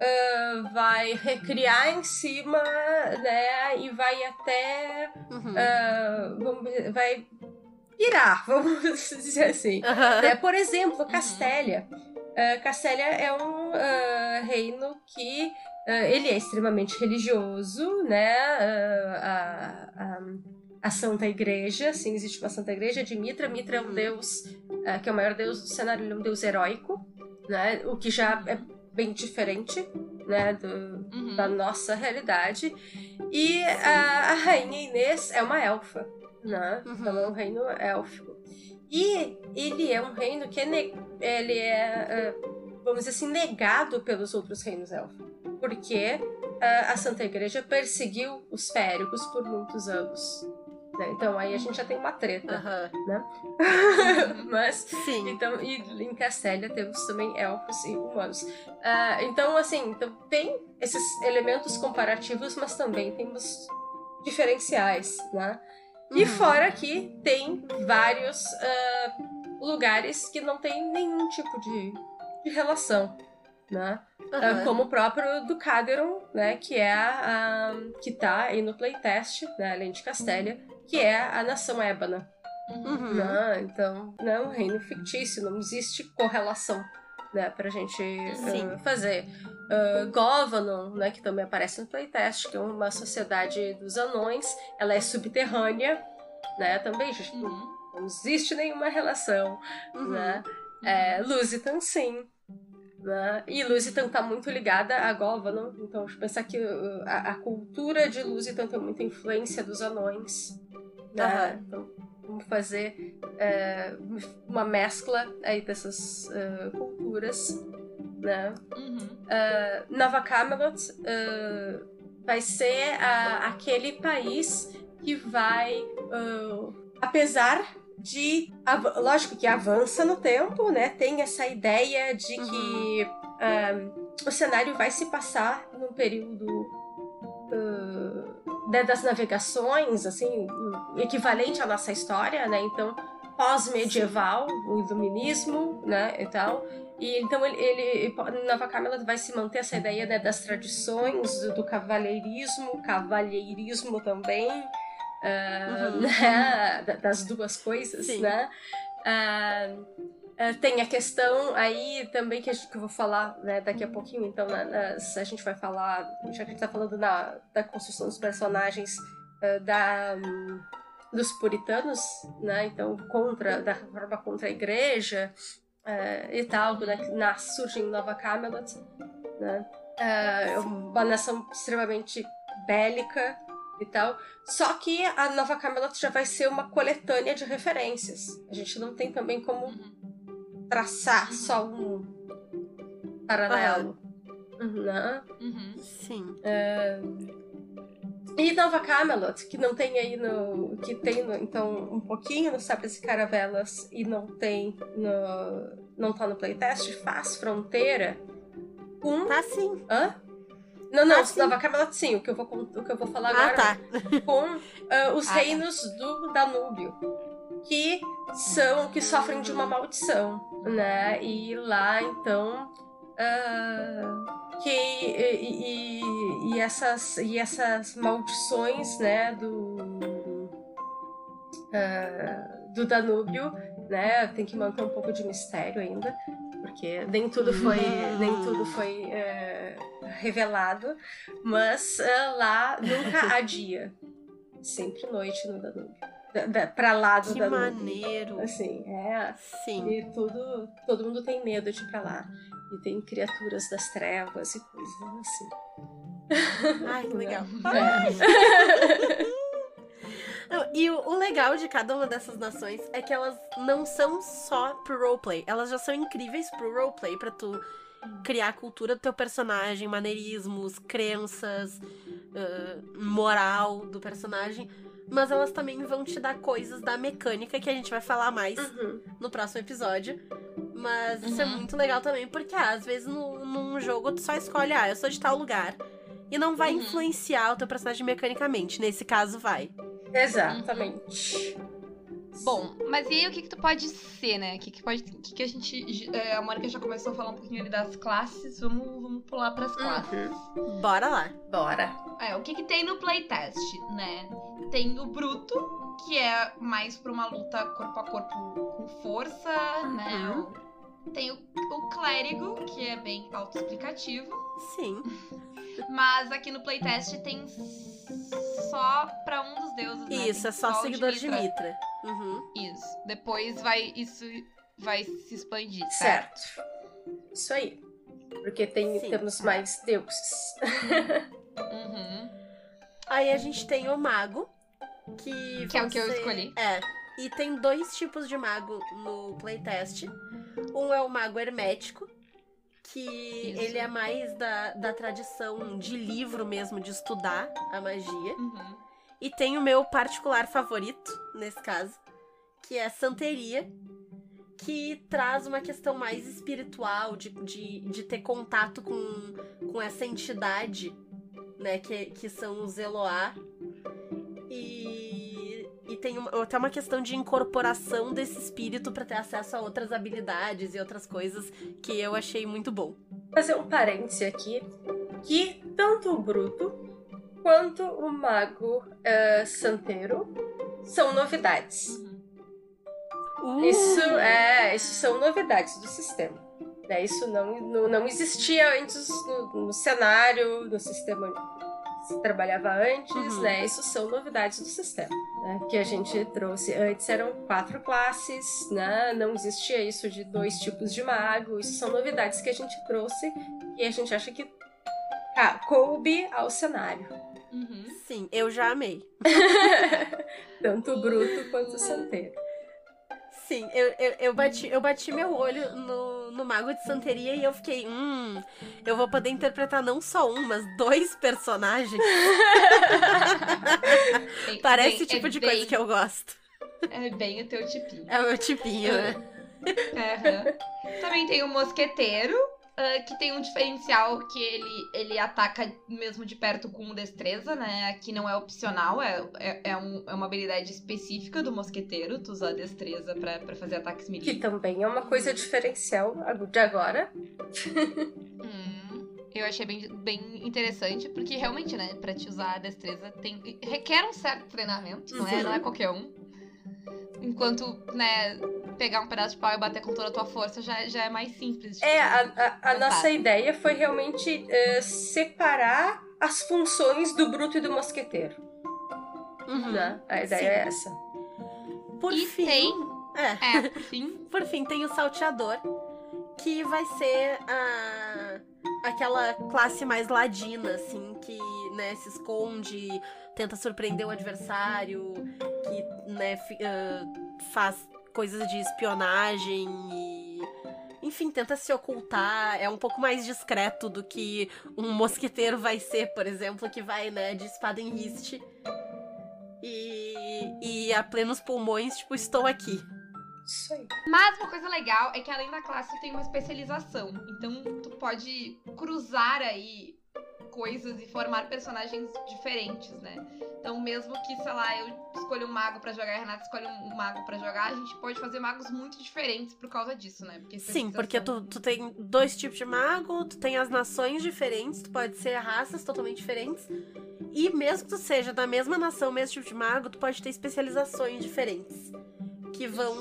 ah, vai recriar em cima, né? E vai até. Uhum. ah, vamos vai pirar, [laughs] vamos dizer assim. Aham. É, por exemplo, Castélia. Ah, Castélia é um ah, reino que ah, ele é extremamente religioso, né? A, a, a Santa Igreja, sim, existe uma Santa Igreja de Mitra. Mitra é um Uhum. deus que é o maior deus do cenário, ele é um deus heróico, né? O que já é bem diferente, né? Do, Uhum. da nossa realidade. E a, a rainha Inês é uma elfa, né? Uhum. Então é um reino élfico. E ele é um reino que é ne- ele é, eh, vamos dizer assim, negado pelos outros reinos élficos. Porque ah, a Santa Igreja perseguiu os férigos por muitos anos. né? Então aí a gente já tem uma treta. Aham. [laughs] Mas Sim. então, e em Castélia temos também elfos e humanos. Ah, então, assim, então tem esses elementos comparativos, mas também temos diferenciais, né? E Uhum. fora que tem vários ah, lugares que não tem nenhum tipo de, de relação, né? Aham. como o próprio do Caderon, né? Que é a, a- que tá aí no playtest, né? Além de Castélia, que é a nação ébana. Uhum. Não, então, não é um reino fictício, não existe correlação, né, pra gente uh, fazer. Uh, Govanon, né, que também aparece no playtest, que é uma sociedade dos anões, ela é subterrânea, né, também, gente, não, Uhum. não existe nenhuma relação, Uhum. né. É, Lusitan, sim. Né? E Lusitan tá muito ligada a Govanon, então eu pensar que uh, a, a cultura de Lusitan tem muita influência dos anões. Né? Aham. Então, vamos fazer é, uma mescla aí dessas uh, culturas. Né? Uhum. Uh, Nova Camelot uh, vai ser a- aquele país que vai, uh, apesar de, lógico que avança no tempo, né? Tem essa ideia de que um, o cenário vai se passar num período né, das navegações, assim, equivalente à nossa história, né? Então pós-medieval, o iluminismo, né, e tal. E então ele, ele Nova Camelot vai se manter essa ideia né, das tradições, do, do cavalheirismo, cavalheirismo também, ah, Uhum. né, da- das duas coisas, Sim. né? Ah, ah, tem a questão aí também que, gente- que eu vou falar né, daqui a pouquinho, então na- nas- a gente vai falar, já que a gente tá falando na, da construção dos personagens ah, da, hum, dos puritanos, né? Então, contra, da reforma contra a igreja eh, e tal, né? que nasce, surge em Nova Camelot, né? É uma nação extremamente bélica e tal. Só que a Nova Camelot já vai ser uma coletânea de referências. A gente não tem também como Uhum. traçar só um paralelo. Né? Uhum. Sim. E Nova Camelot, que não tem aí no. que tem no- então um pouquinho no Sabres e Caravelas e não tem no. não tá no playtest, faz fronteira com. Tá sim. Hã? Não, não, Ah, sim. Nova Camelot sim, o que eu vou, o que eu vou falar Ah, agora tá. com ah, os Ah, tá. reinos do Danúbio. que são que sofrem de uma maldição, né? E lá então ah, que e, e- e essas e essas maldições, né? Do ah, do Danúbio, né? Tem que manter um pouco de mistério ainda, porque nem tudo foi nem tudo foi eh, revelado, mas ah, lá nunca há dia, sempre noite no Danúbio, da, da, para lá do Que Danúbio. maneiro. Assim, é. Sim. E tudo, todo mundo tem medo de ir pra lá. E tem criaturas das trevas e coisas assim. Ai, que [laughs] legal. [laughs] É. Não, e o, o legal de cada uma dessas nações é que elas não são só pro roleplay. Elas já são incríveis pro roleplay, pra tu criar a cultura do teu personagem, maneirismos, crenças, ah, moral do personagem. Mas elas também vão te dar coisas da mecânica que a gente vai falar mais Uhum. no próximo episódio. Mas isso é Uhum. muito legal também, porque ah, às vezes no, num jogo tu só escolhe, ah, eu sou de tal lugar. E não vai Uhum. influenciar o teu personagem mecanicamente. Nesse caso, vai. Exatamente. Bom, mas e aí o que que tu pode ser, né? O que que pode. O que que a gente. é, a Mônica já começou a falar um pouquinho ali das classes. Vamos, vamos pular pras classes. Bora lá. Bora. É, o que que tem no playtest, né? Tem o bruto, que é mais pra uma luta corpo a corpo com força, né? O- Tem o, o clérigo, que é bem autoexplicativo. Sim. Mas aqui no playtest tem só pra um dos deuses, né? Isso, Tem é só o seguidor de Mitra. Mitra. Uhum. Isso. Depois vai. Isso vai se expandir, Certo. Isso aí. Porque tem, Sim. temos mais deuses. Uhum. Aí a gente tem o mago, que. Que é o que eu escolhi. É. E tem dois tipos de mago no playtest. Um é o mago hermético, que Isso. ele é mais da, da tradição de livro mesmo, de estudar a magia. Uhum. E tem o meu particular favorito, nesse caso, que é Santeria, que traz uma questão mais espiritual, de, de, de ter contato com, com essa entidade, né, que, que são os Eloá. E, e tem uma, até uma questão de incorporação desse espírito para ter acesso a outras habilidades e outras coisas que eu achei muito bom. fazer um parêntese aqui. Que tanto o Bruto quanto o Mago eh, Santeiro são novidades. Uhum. Uh, Isso é, isso são novidades do sistema. Né? Isso não, não, não existia antes no, no cenário, no sistema que se trabalhava antes, Uhum. né? Isso são novidades do sistema. Né? Que a gente trouxe. Antes eram quatro classes, né? Não existia isso de dois tipos de mago. Isso são novidades que a gente trouxe e a gente acha que ah, coube ao cenário. Uhum. Sim, eu já amei. [laughs] Tanto o bruto quanto o santeiro. Sim, eu, eu, eu, bati, eu bati meu olho no, no Mago de Santeria e eu fiquei, hum, eu vou poder interpretar não só um, mas dois personagens. Bem- [laughs] Parece bem- o tipo é de bem- coisa que eu gosto. É bem o teu tipinho. É o meu tipinho, né? Aham. Também tem o mosqueteiro, ah, que tem um diferencial que ele, ele ataca mesmo de perto com destreza, né? Aqui não é opcional, é, é, é, um- é uma habilidade específica do mosqueteiro, tu usar destreza pra, pra fazer ataques Que melee. também é uma coisa diferencial de agora. Hum, eu achei bem, bem interessante, porque realmente, né, pra te usar a destreza tem, requer um certo treinamento, não é, não é qualquer um. Enquanto, né, pegar um pedaço de pau e bater com toda a tua força já, já é mais simples. É, tu a, a- a nossa ideia foi realmente eh, separar as funções do bruto e do mosqueteiro. Uhum. Né? A ideia Sim. é essa. Por E fim. tem, É, é, por [laughs] fim, por fim, tem o Salteador, que vai ser a, aquela classe mais ladina, assim, que né, se esconde, tenta surpreender o adversário, que né, ah, faz coisas de espionagem e. Enfim, tenta se ocultar, é um pouco mais discreto do que um mosqueteiro vai ser, por exemplo, que vai, né, de espada em riste. E, e a plenos pulmões, tipo, estou aqui. Isso aí. Mas uma coisa legal é que além da classe tem uma especialização. Então tu pode cruzar aí coisas e formar personagens diferentes, né? Então, mesmo que, sei lá, eu escolha um mago pra jogar e a Renata escolhe um mago pra jogar, a gente pode fazer magos muito diferentes por causa disso, né? Porque Sim, porque tu, tu tem dois tipos de mago, tu tem as nações diferentes, tu pode ser raças totalmente diferentes. E mesmo que tu seja da mesma nação, mesmo tipo de mago, tu pode ter especializações diferentes. Que vão,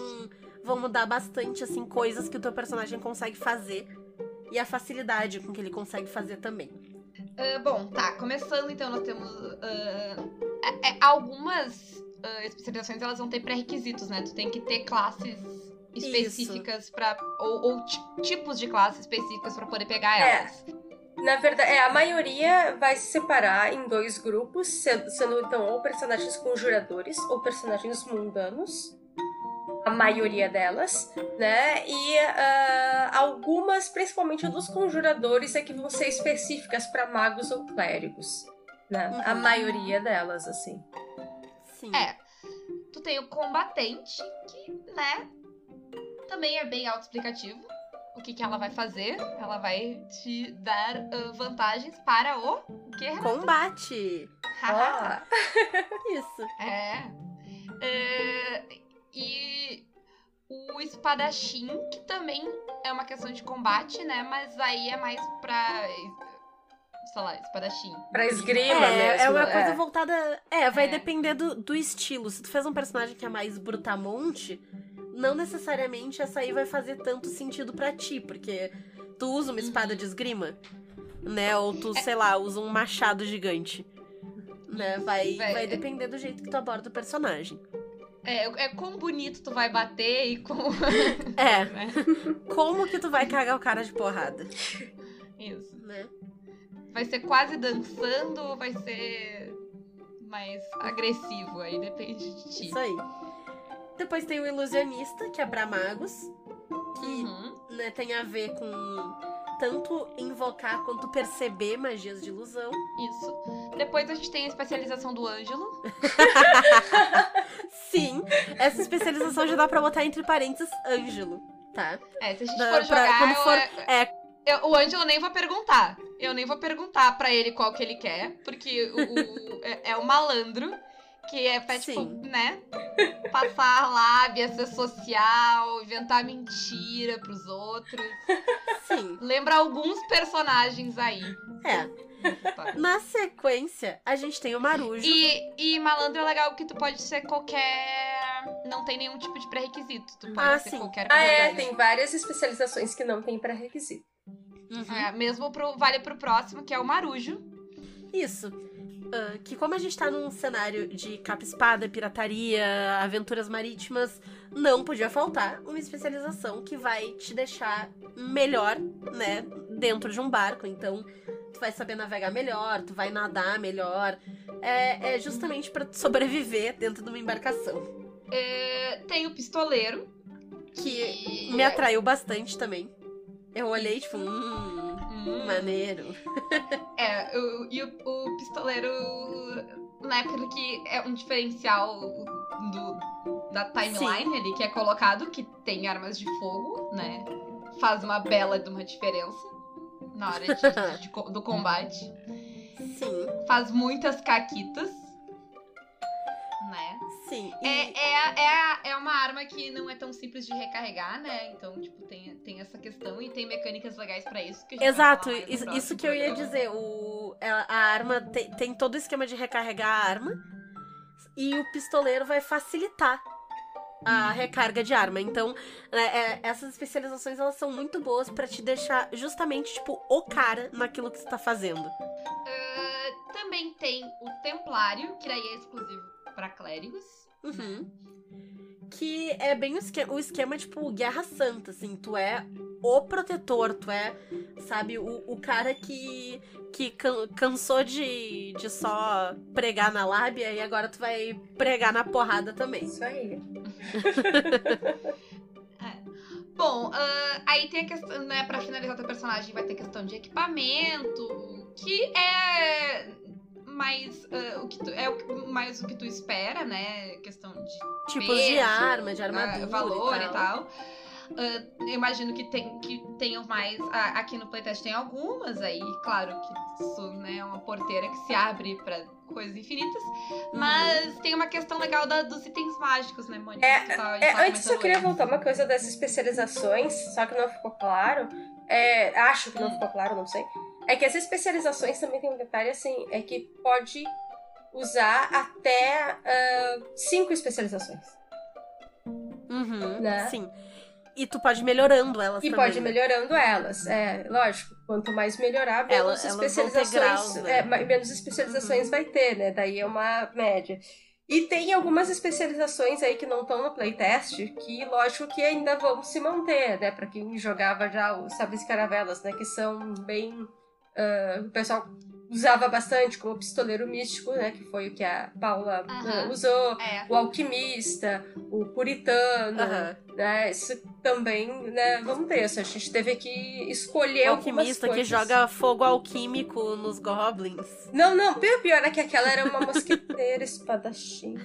vão mudar bastante, assim, coisas que o teu personagem consegue fazer. E a facilidade com que ele consegue fazer também. Uh, bom, tá. Começando, então, nós temos uh, é, é, algumas uh, especializações, elas vão ter pré-requisitos, né? Tu tem que ter classes específicas para ou, ou tipos de classes específicas para poder pegar É. elas. Na verdade, é, a maioria vai se separar em dois grupos, sendo, sendo então ou personagens conjuradores ou personagens mundanos. A maioria delas, né? E ah, algumas, principalmente dos conjuradores, é que vão ser específicas para magos ou clérigos. Né? A Uhum. maioria delas, assim. Sim. É. Tu tem o combatente, que, né, também é bem autoexplicativo. O que, que ela vai fazer? Ela vai te dar ah, vantagens para o. O quê? Combate! Ó, [laughs] Isso. É. É, E o espadachim, que também é uma questão de combate, né? Mas aí é mais pra. Sei lá, espadachim. pra esgrima É, mesmo. é uma coisa é. voltada. É, vai É. depender do, do estilo. Se tu fez um personagem que é mais brutamonte, não necessariamente essa aí vai fazer tanto sentido pra ti, porque tu usa uma espada de esgrima, né? Ou tu, sei lá, usa um machado gigante. Né? Vai, Vai- vai depender do jeito que tu aborda o personagem. É, é quão bonito tu vai bater e com. [laughs] É, né? como que tu vai cagar o cara de porrada, Isso. né? Vai ser quase dançando ou vai ser mais agressivo? Aí depende de ti. Isso aí. Depois tem o ilusionista, que é pra magos, que Uhum. né, tem a ver com tanto invocar quanto perceber magias de ilusão. Isso. Depois a gente tem a especialização do Ângelo. [laughs] Sim, essa especialização já dá pra botar entre parênteses Ângelo, tá? É, se a gente Dá for pra- jogar. quando eu- for- é- eu- o Ângelo nem vou perguntar. Eu nem vou perguntar pra ele qual que ele quer, porque o, o- é, é o malandro. Que é pra, tipo, Sim. né? Passar lábia, ser social, inventar mentira pros outros. Sim, Lembra alguns personagens aí. é. Tá. Na sequência, a gente tem o Marujo. E, e malandro é legal que tu pode ser qualquer. Não tem nenhum tipo de pré-requisito. Tu pode Ah, ser sim. qualquer Ah, é, tem várias especializações que não tem pré-requisito. Uhum. É, mesmo pro, vale pro próximo, que é o Marujo. Isso. Ah, que como a gente tá num cenário de capa-espada, pirataria, aventuras marítimas, não podia faltar uma especialização que vai te deixar melhor, né, dentro de um barco. Então, tu vai saber navegar melhor, tu vai nadar melhor. É, é justamente pra tu sobreviver dentro de uma embarcação. É, tem o pistoleiro. Que que me atraiu bastante também. Eu olhei, tipo, hum, Hum, maneiro. [laughs] É, o, e o, o pistoleiro, né, pelo que é um diferencial do, da timeline ali que é colocado, que tem armas de fogo, né? Faz uma bela de uma diferença na hora de- de- de do combate. Sim, Faz muitas caquitas, né? Sim. E- É, é, é, é uma arma que não é tão simples de recarregar, né? Então, tipo, tem, tem essa questão e tem mecânicas legais pra isso. Exato, isso, isso que eu ia dizer. O, ela- a arma tem, tem todo o esquema de recarregar a arma e o pistoleiro vai facilitar a recarga de arma. Então, né, é, essas especializações elas são muito boas pra te deixar justamente tipo o cara naquilo que você tá fazendo. Ah, também tem o Templário, que daí é exclusivo pra clérigos. Uhum. Que é bem o esquema, o esquema, tipo, Guerra Santa, assim. Tu é o protetor, tu é, sabe, o, o cara que, que can- cansou de, de só pregar na lábia e agora tu vai pregar na porrada também. Isso aí. [laughs] Bom, ah, aí tem a questão, né, pra finalizar teu personagem, vai ter questão de equipamento, que é mais ah, o que tu, é o mais o que tu espera, né? Questão de Tipos de peso, arma, de ah, armadura valor e tal. ah, eu imagino que, tem, que tenham mais. aqui no playtest tem algumas aí, claro que isso né, é uma porteira que se abre pra coisas infinitas. Mas tem uma questão legal da- dos itens mágicos, né, Mônica? É, tava- É, antes eu queria voltar uma coisa das especializações, só que não ficou claro. É, acho que não ficou claro, não sei. É que as especializações também tem um detalhe assim, é que pode usar até ah, cinco especializações. Uhum, Né? Sim. E tu pode ir melhorando elas E também. pode ir melhorando elas. É, lógico, quanto mais melhorar, menos Ela- especializações. graus, né? é, menos especializações vai ter, né? Daí é uma média. E tem algumas especializações aí que não estão no playtest, que lógico que ainda vão se manter, né? Pra quem jogava já os Sabres Caravelas, né? Que são bem. Ah, o pessoal usava bastante, como o Pistoleiro Místico, né? Que foi o que a Paula ah, usou. É. O Alquimista, o Puritano, né? Isso também, né? Vamos ter. isso. A gente teve que escolher O alquimista que joga fogo alquímico nos goblins. Não, não. Pior, pior é que aquela era uma mosqueteira [laughs] espadachim.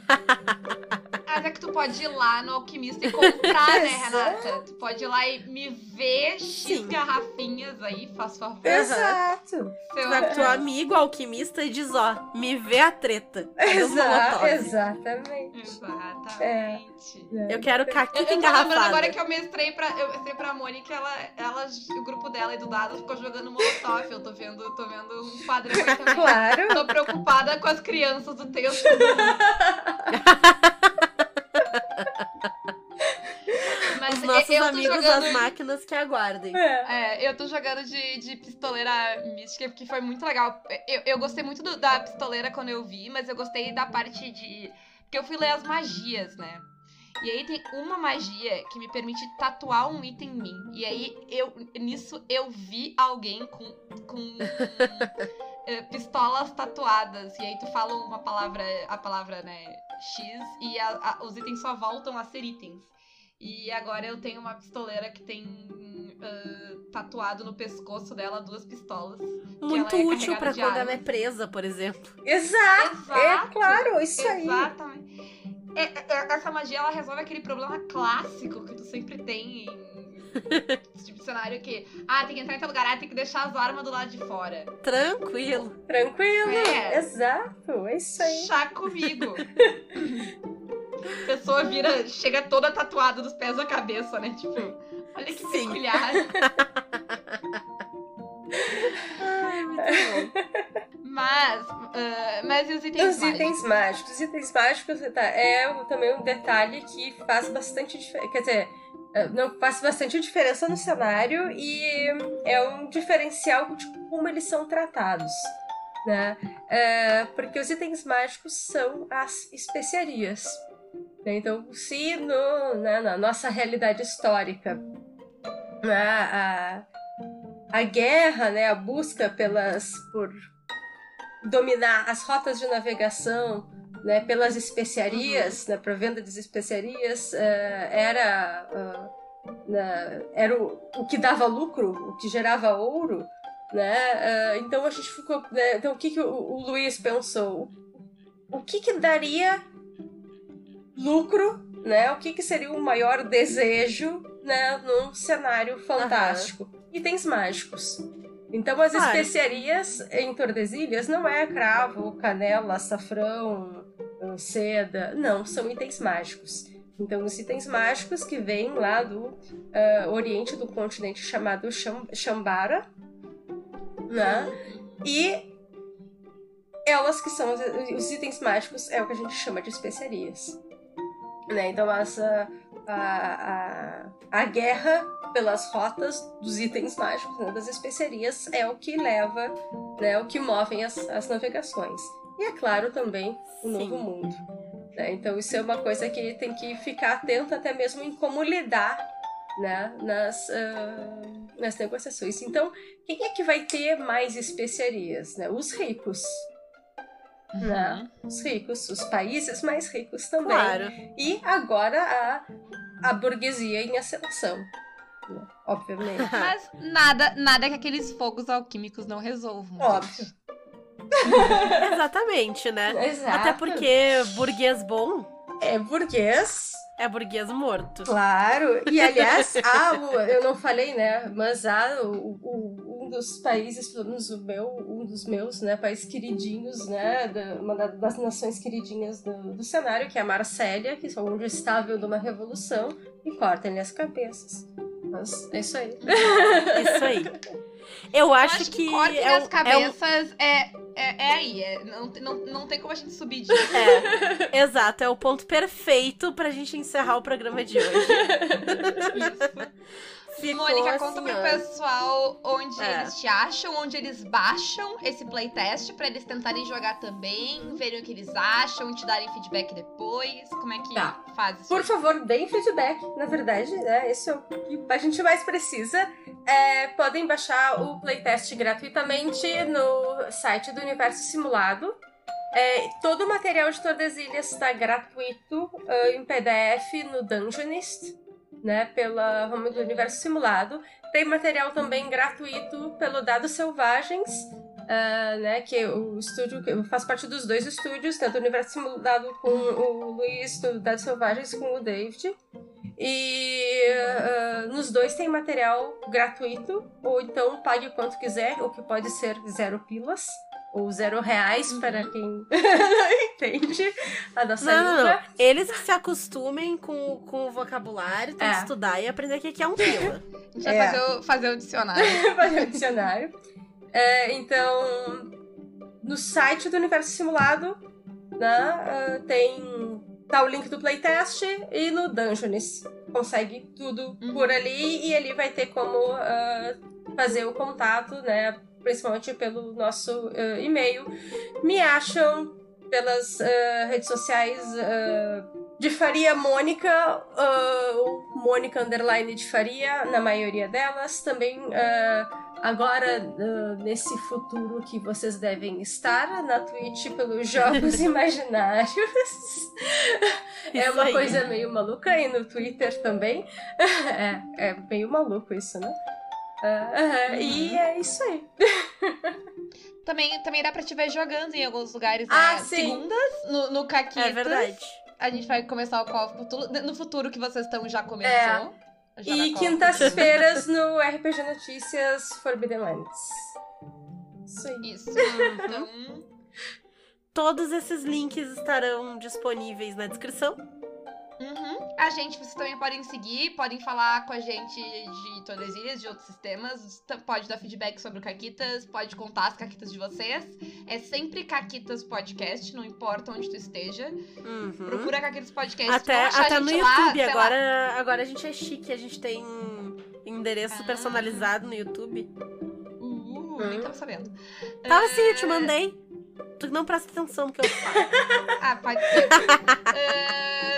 Mas é que tu pode ir lá no alquimista e comprar, né, [laughs] Exato. Renata? Tu pode ir lá e me ver X Sim. garrafinhas aí, faz favor. Exato. Seu- Tu vai pro teu amigo alquimista e diz, ó, me vê a treta. [laughs] Cadê os Exa molotov? exatamente. Exatamente. Eu quero Eu, caquita eu engarrafada. agora que eu mestrei pra, eu mestrei pra Mônica, ela, ela, o grupo dela e do Dado ficou jogando Molotov. Eu tô vendo, tô vendo um padrão aí também. Claro. Tô preocupada com as crianças do texto. [laughs] Mas Os nossos eu, amigos jogando... das máquinas que aguardem. É. É, eu tô jogando de, de pistoleira mística, porque foi muito legal. Eu, eu gostei muito do- da pistoleira quando eu vi, mas eu gostei da parte de. Porque eu fui ler as magias, né? E aí tem uma magia que me permite tatuar um item em mim. E aí eu nisso eu vi alguém com, com [laughs] eh, pistolas tatuadas. E aí tu fala uma palavra, a palavra, né, X, e a- a- os itens só voltam a ser itens. E agora eu tenho uma pistoleira que tem ah, tatuado no pescoço dela duas pistolas. Muito é útil de quando arma. ela é presa, por exemplo. Exato. É Exato. claro, isso aí. Exatamente. É, é, essa magia ela resolve aquele problema clássico que tu sempre tem em tipo cenário que ah, tem que entrar em tal lugar, ah, tem que deixar as armas do lado de fora. Tranquilo. Tranquilo. É. Exato. É isso aí. Chá comigo. [laughs] A pessoa vira, chega toda tatuada dos pés à cabeça, né? Tipo, olha que Sim. peculiar. Ai, muito [laughs] bom. Mas, ah, mas e os itens Os mágicos? itens mágicos. Os itens mágicos tá, é também um detalhe que faz bastante diferença. Quer dizer, é, não faz bastante diferença no cenário e é um diferencial de como eles são tratados. Né? É, porque os itens mágicos são as especiarias. Né? Então, se no, né, na nossa realidade histórica né, a, a guerra, né, a busca pelas por dominar as rotas de navegação, né, pelas especiarias, né, para venda das especiarias, eh, era na- era o, o que dava lucro, o que gerava ouro, né? ah, então a gente ficou, né, então o que, que o, o Luiz pensou? O que que daria lucro, né? O que que seria o maior desejo, né, num cenário fantástico? Itens mágicos. Então as Claro. especiarias em Tordesilhas não é cravo, canela, açafrão, seda, não, são itens mágicos. Então os itens mágicos que vêm lá do eh, oriente do continente chamado Cham- Shambara, né? E elas que são os, os itens mágicos é o que a gente chama de especiarias. Né? Então essa a, a, a guerra pelas rotas dos itens mágicos, né, das especiarias, é o que leva, né, o que movem as, as navegações. E é claro também o Sim. novo mundo. né? Então isso é uma coisa que tem que ficar atento até mesmo em como lidar né, nas, ah, nas negociações. Então, quem é que vai ter mais especiarias? Né? Os ricos. Né? Os ricos, os países mais ricos também. Claro. E agora a, a burguesia em ascensão. Obviamente. [laughs] Mas nada, nada que aqueles fogos alquímicos não resolvam. Óbvio. [laughs] Exatamente, né? Exato. Até porque burguês bom É burguês, É burguês morto. Claro, e aliás, há o- eu não falei, né? Mas há o, o- um dos países, pelo menos o meu, um dos meus, né, países queridinhos, né? da- uma da- das nações queridinhas do, do cenário, que é a Marsella, que é onde está havendo uma revolução, e cortem-lhe as cabeças. Mas é isso aí. Isso aí. Eu Eu acho, acho que, que cortem é, as é cabeças é, é, é aí. é- não, não, não tem como a gente subir disso. É, exato, é o ponto perfeito pra gente encerrar o programa de hoje. Ficou Mônica, assim, conta pro ó. pessoal onde É. eles te acham, onde eles baixam esse playtest pra eles tentarem jogar também, verem o que eles acham, te darem feedback depois. Como é que Tá. faz isso? Por favor, deem feedback. Na verdade, né, esse é o que a gente mais precisa. É, podem baixar o playtest gratuitamente no site do Universo Simulado. É, todo o material de Tordesilhas está gratuito ah, em PDF no Dungeonist, né, pela home do Universo Simulado. Tem material também gratuito pelo Dados Selvagens, ah, né, que é o estúdio que faz parte dos dois estúdios, tanto o Universo Simulado com o Luiz do Dados Selvagens com o David. E ah, nos dois tem material gratuito, ou então pague o quanto quiser, o que pode ser zero pilas. Ou zero reais para quem não [laughs] entende a nossa Não, língua. não. Eles que se acostumem com, com o vocabulário, tem que É. estudar e aprender que aqui é um pila. [laughs] A gente vai É. fazer, o, fazer o dicionário. [laughs] fazer o dicionário. É, então, no site do Universo Simulado, né, ah, tem tá o link do playtest e no Dungeons. Consegue tudo Uhum. por ali e ali vai ter como ah, fazer o contato, né? Principalmente pelo nosso ah, e-mail. Me acham pelas ah, redes sociais ah, de Faria Mônica, ou Mônica Underline de Faria, na maioria delas. Também agora, nesse futuro que vocês devem estar, na Twitch pelos [laughs] Jogos Imaginários. é uma coisa meio maluca e no Twitter também. [laughs] é, é meio maluco isso, né? Ah, aham, E Uhum. é isso aí. [laughs] Também, também dá pra te ver jogando em alguns lugares, né? Ah, sim. Segundas, no, no Caquitas. É verdade. A gente vai começar o Call of Cthulhu. No futuro que vocês estão já começou. É. E quintas-feiras no RPG Notícias Forbidden Lands. Isso aí. Isso. [laughs] Então, Todos esses links estarão disponíveis na descrição. Uhum. A gente, vocês também podem seguir, podem falar com a gente de Tordesilhas, de outros sistemas. Pode dar feedback sobre o Caquitas, pode contar as Caquitas de vocês. É sempre Caquitas Podcast, não importa onde tu esteja. Uhum. Procura Caquitas Podcast. Até, até no lá, YouTube. lá. agora, agora a gente é chique, a gente tem endereço Ah. personalizado no YouTube. Uh, nem tava sabendo. Tava assim, eu te Ah, mandei. Tu não presta atenção no que eu [laughs] falo. Ah, pode ser. Ah, [laughs]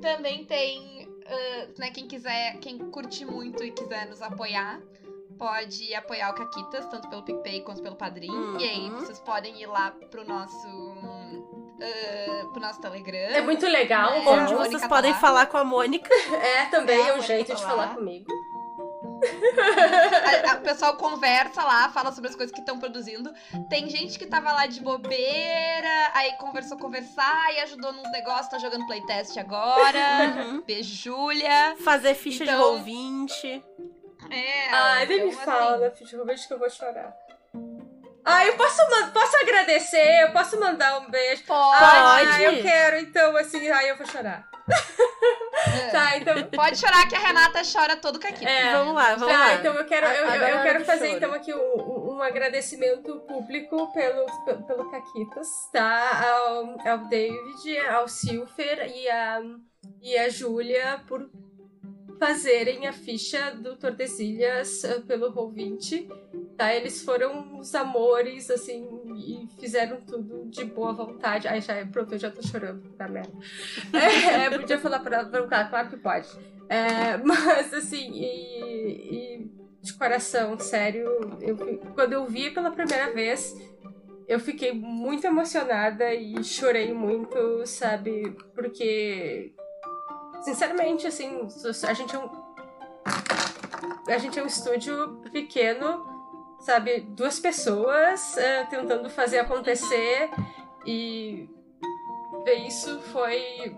também tem, ah, né, quem quiser, quem curte muito e quiser nos apoiar, pode apoiar o Caquitas, tanto pelo PicPay quanto pelo Padrim. Uhum. E aí vocês podem ir lá pro nosso, ah, pro nosso Telegram. É muito legal. É. viu? Onde vocês podem tá lá. falar com a Mônica. [laughs] É, também É, é, um jeito de falar. falar comigo. [laughs] A- a- O pessoal conversa lá, fala sobre as coisas que estão produzindo. Tem gente que tava lá de bobeira, aí conversou, conversar e ajudou nos negócios, tá jogando playtest agora. Uhum. Beijo, Júlia. Fazer ficha de Então- roll20. É, Ai, nem me então, fala, finalmente que eu vou chorar. Ai, eu posso, posso agradecer? Eu posso mandar um beijo? Pode. Ai, eu quero, então, assim, ai, eu vou chorar. É. [laughs] Tá, então. Pode chorar que a Renata chora todo caquinho. É, Vamos lá, vamos tá, lá. então eu quero, eu, eu- é eu hora quero fazer choro. então aqui um, um- um agradecimento público pelo, pe- pelo Caquitas, tá? Ao, ao David, ao Silfer e a, e a Júlia por fazerem a ficha do Tordesilhas eh, pelo Roll20, tá? Eles foram os amores, assim, e fizeram tudo de boa vontade. Ai, já, pronto, eu já tô chorando, tá merda. [laughs] É, podia falar pra, pra claro, claro que pode. É, [laughs] mas, assim, e, e de coração, sério, eu, quando eu vi pela primeira vez, eu fiquei muito emocionada e chorei muito, sabe? Porque, sinceramente, assim, a gente é um. A gente é um estúdio pequeno, sabe? Duas pessoas eh, tentando fazer acontecer e ver isso foi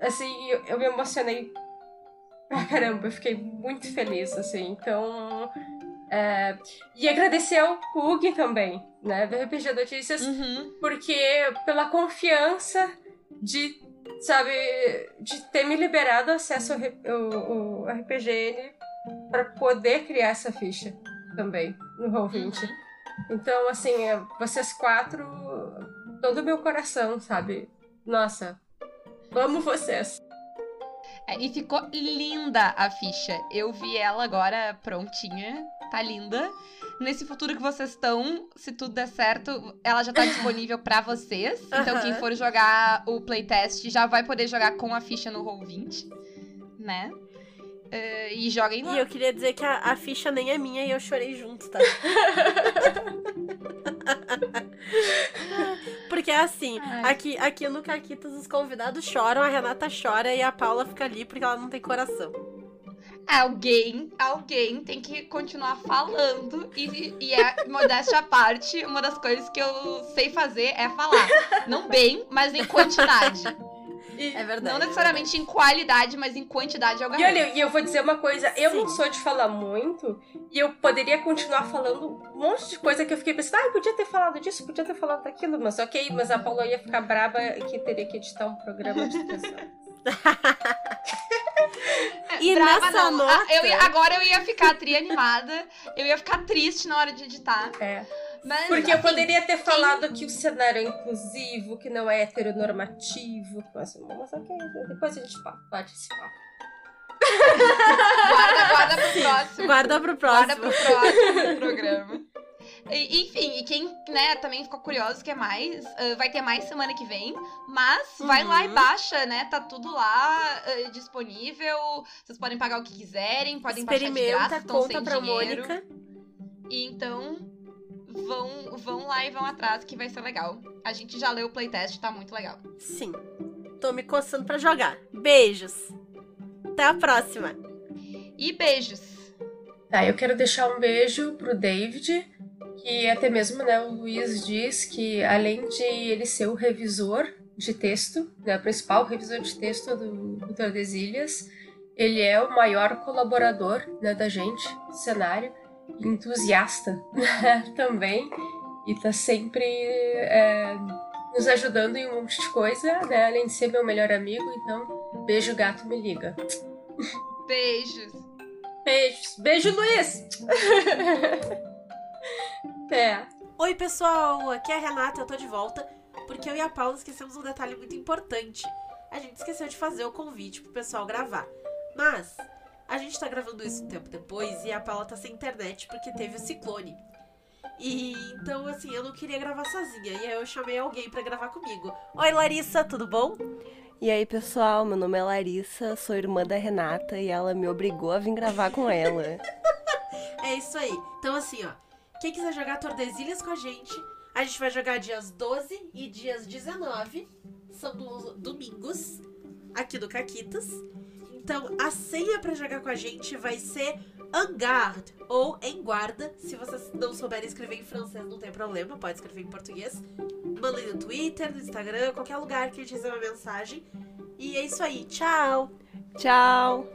assim, eu, eu me emocionei pra caramba, eu fiquei muito feliz, assim, então. é, E agradecer ao Pug também, né, do RPG Notícias, Uhum. porque pela confiança de, sabe, de ter me liberado acesso ao, re- o, o RPGN para poder criar essa ficha também no Roll20. Então, assim, é, vocês quatro, todo o meu coração, sabe? Nossa, amo vocês. É, e ficou linda a ficha. Eu vi ela agora prontinha. Tá linda. Nesse futuro que vocês estão, se tudo der certo, ela já tá [laughs] disponível pra vocês. Então, Aham. quem for jogar o playtest já vai poder jogar com a ficha no Roll20, né? Eh, e joguem lá. E eu queria dizer que a, a ficha nem é minha e eu chorei junto, tá? [laughs] Porque é assim, Ai. aqui, aqui no Caquitas os convidados choram, a Renata chora e a Paula fica ali porque ela não tem coração. Alguém, alguém tem que continuar falando. E, e é, modéstia à parte, uma das coisas que eu sei fazer é falar. Não bem, mas em quantidade. E, É verdade. Não necessariamente em qualidade, mas em quantidade eu e garanto. olha, e eu vou dizer uma coisa, eu não sou de falar muito, e eu poderia continuar falando um monte de coisa que eu fiquei pensando, ah, eu podia ter falado disso, podia ter falado daquilo, mas ok, mas a Paula ia ficar braba que teria que editar um programa de [laughs] expressão. E Brava nessa não. nota- eu ia- agora eu ia ficar tri animada. Eu ia ficar triste na hora de editar. É. Mas, Porque eu assim, poderia ter falado que o cenário é inclusivo, que não é heteronormativo, mas, mas ok, depois a gente esse papo. Guarda, guarda pro próximo. Guarda pro Guarda próximo. pro próximo programa. E- enfim, e quem né, também ficou curioso, quer mais, ah, vai ter mais semana que vem. Mas vai lá e Uhum. baixa, né? Tá tudo lá ah, disponível. Vocês podem pagar o que quiserem, podem baixar de Experimenta, graça, estão conta sem pra dinheiro. Mônica. E então vão, vão lá e vão atrás que vai ser legal. A gente já leu o playtest, tá muito legal. Sim. Tô me coçando pra jogar. Beijos. Até a próxima. E beijos! Tá, eu quero deixar um beijo pro David, que até mesmo né, o Luiz diz que além de ele ser o revisor de texto, né, o principal revisor de texto do, do Tordesilhas, ele é o maior colaborador né, da gente do cenário, entusiasta [laughs] também, e tá sempre é, nos ajudando em um monte de coisa, né, além de ser meu melhor amigo, então beijo gato me liga. Beijos! Beijos. Beijo, Luiz! [laughs] é. Oi, pessoal! Aqui é a Renata, eu tô de volta. Porque eu e a Paula esquecemos um detalhe muito importante. A gente esqueceu de fazer o convite pro pessoal gravar. Mas, a gente tá gravando isso um tempo depois e a Paula tá sem internet porque teve o ciclone. E então, assim, eu não queria gravar sozinha. E aí eu chamei alguém pra gravar comigo. Oi, Larissa, tudo bom? E aí, pessoal, meu nome é Larissa, sou irmã da Renata e ela me obrigou a vir gravar com ela. [laughs] É isso aí. Então, assim, ó. Quem quiser jogar Tordesilhas com a gente, a gente vai jogar dias 12 e dias 19. São do- domingos, aqui do Caquitas. Então, a senha pra jogar com a gente vai ser En garde ou em guarda. Se vocês não souberem escrever em francês, não tem problema, pode escrever em português. Mandem no Twitter, no Instagram, qualquer lugar que a gente receber uma mensagem. E é isso aí. Tchau! Tchau!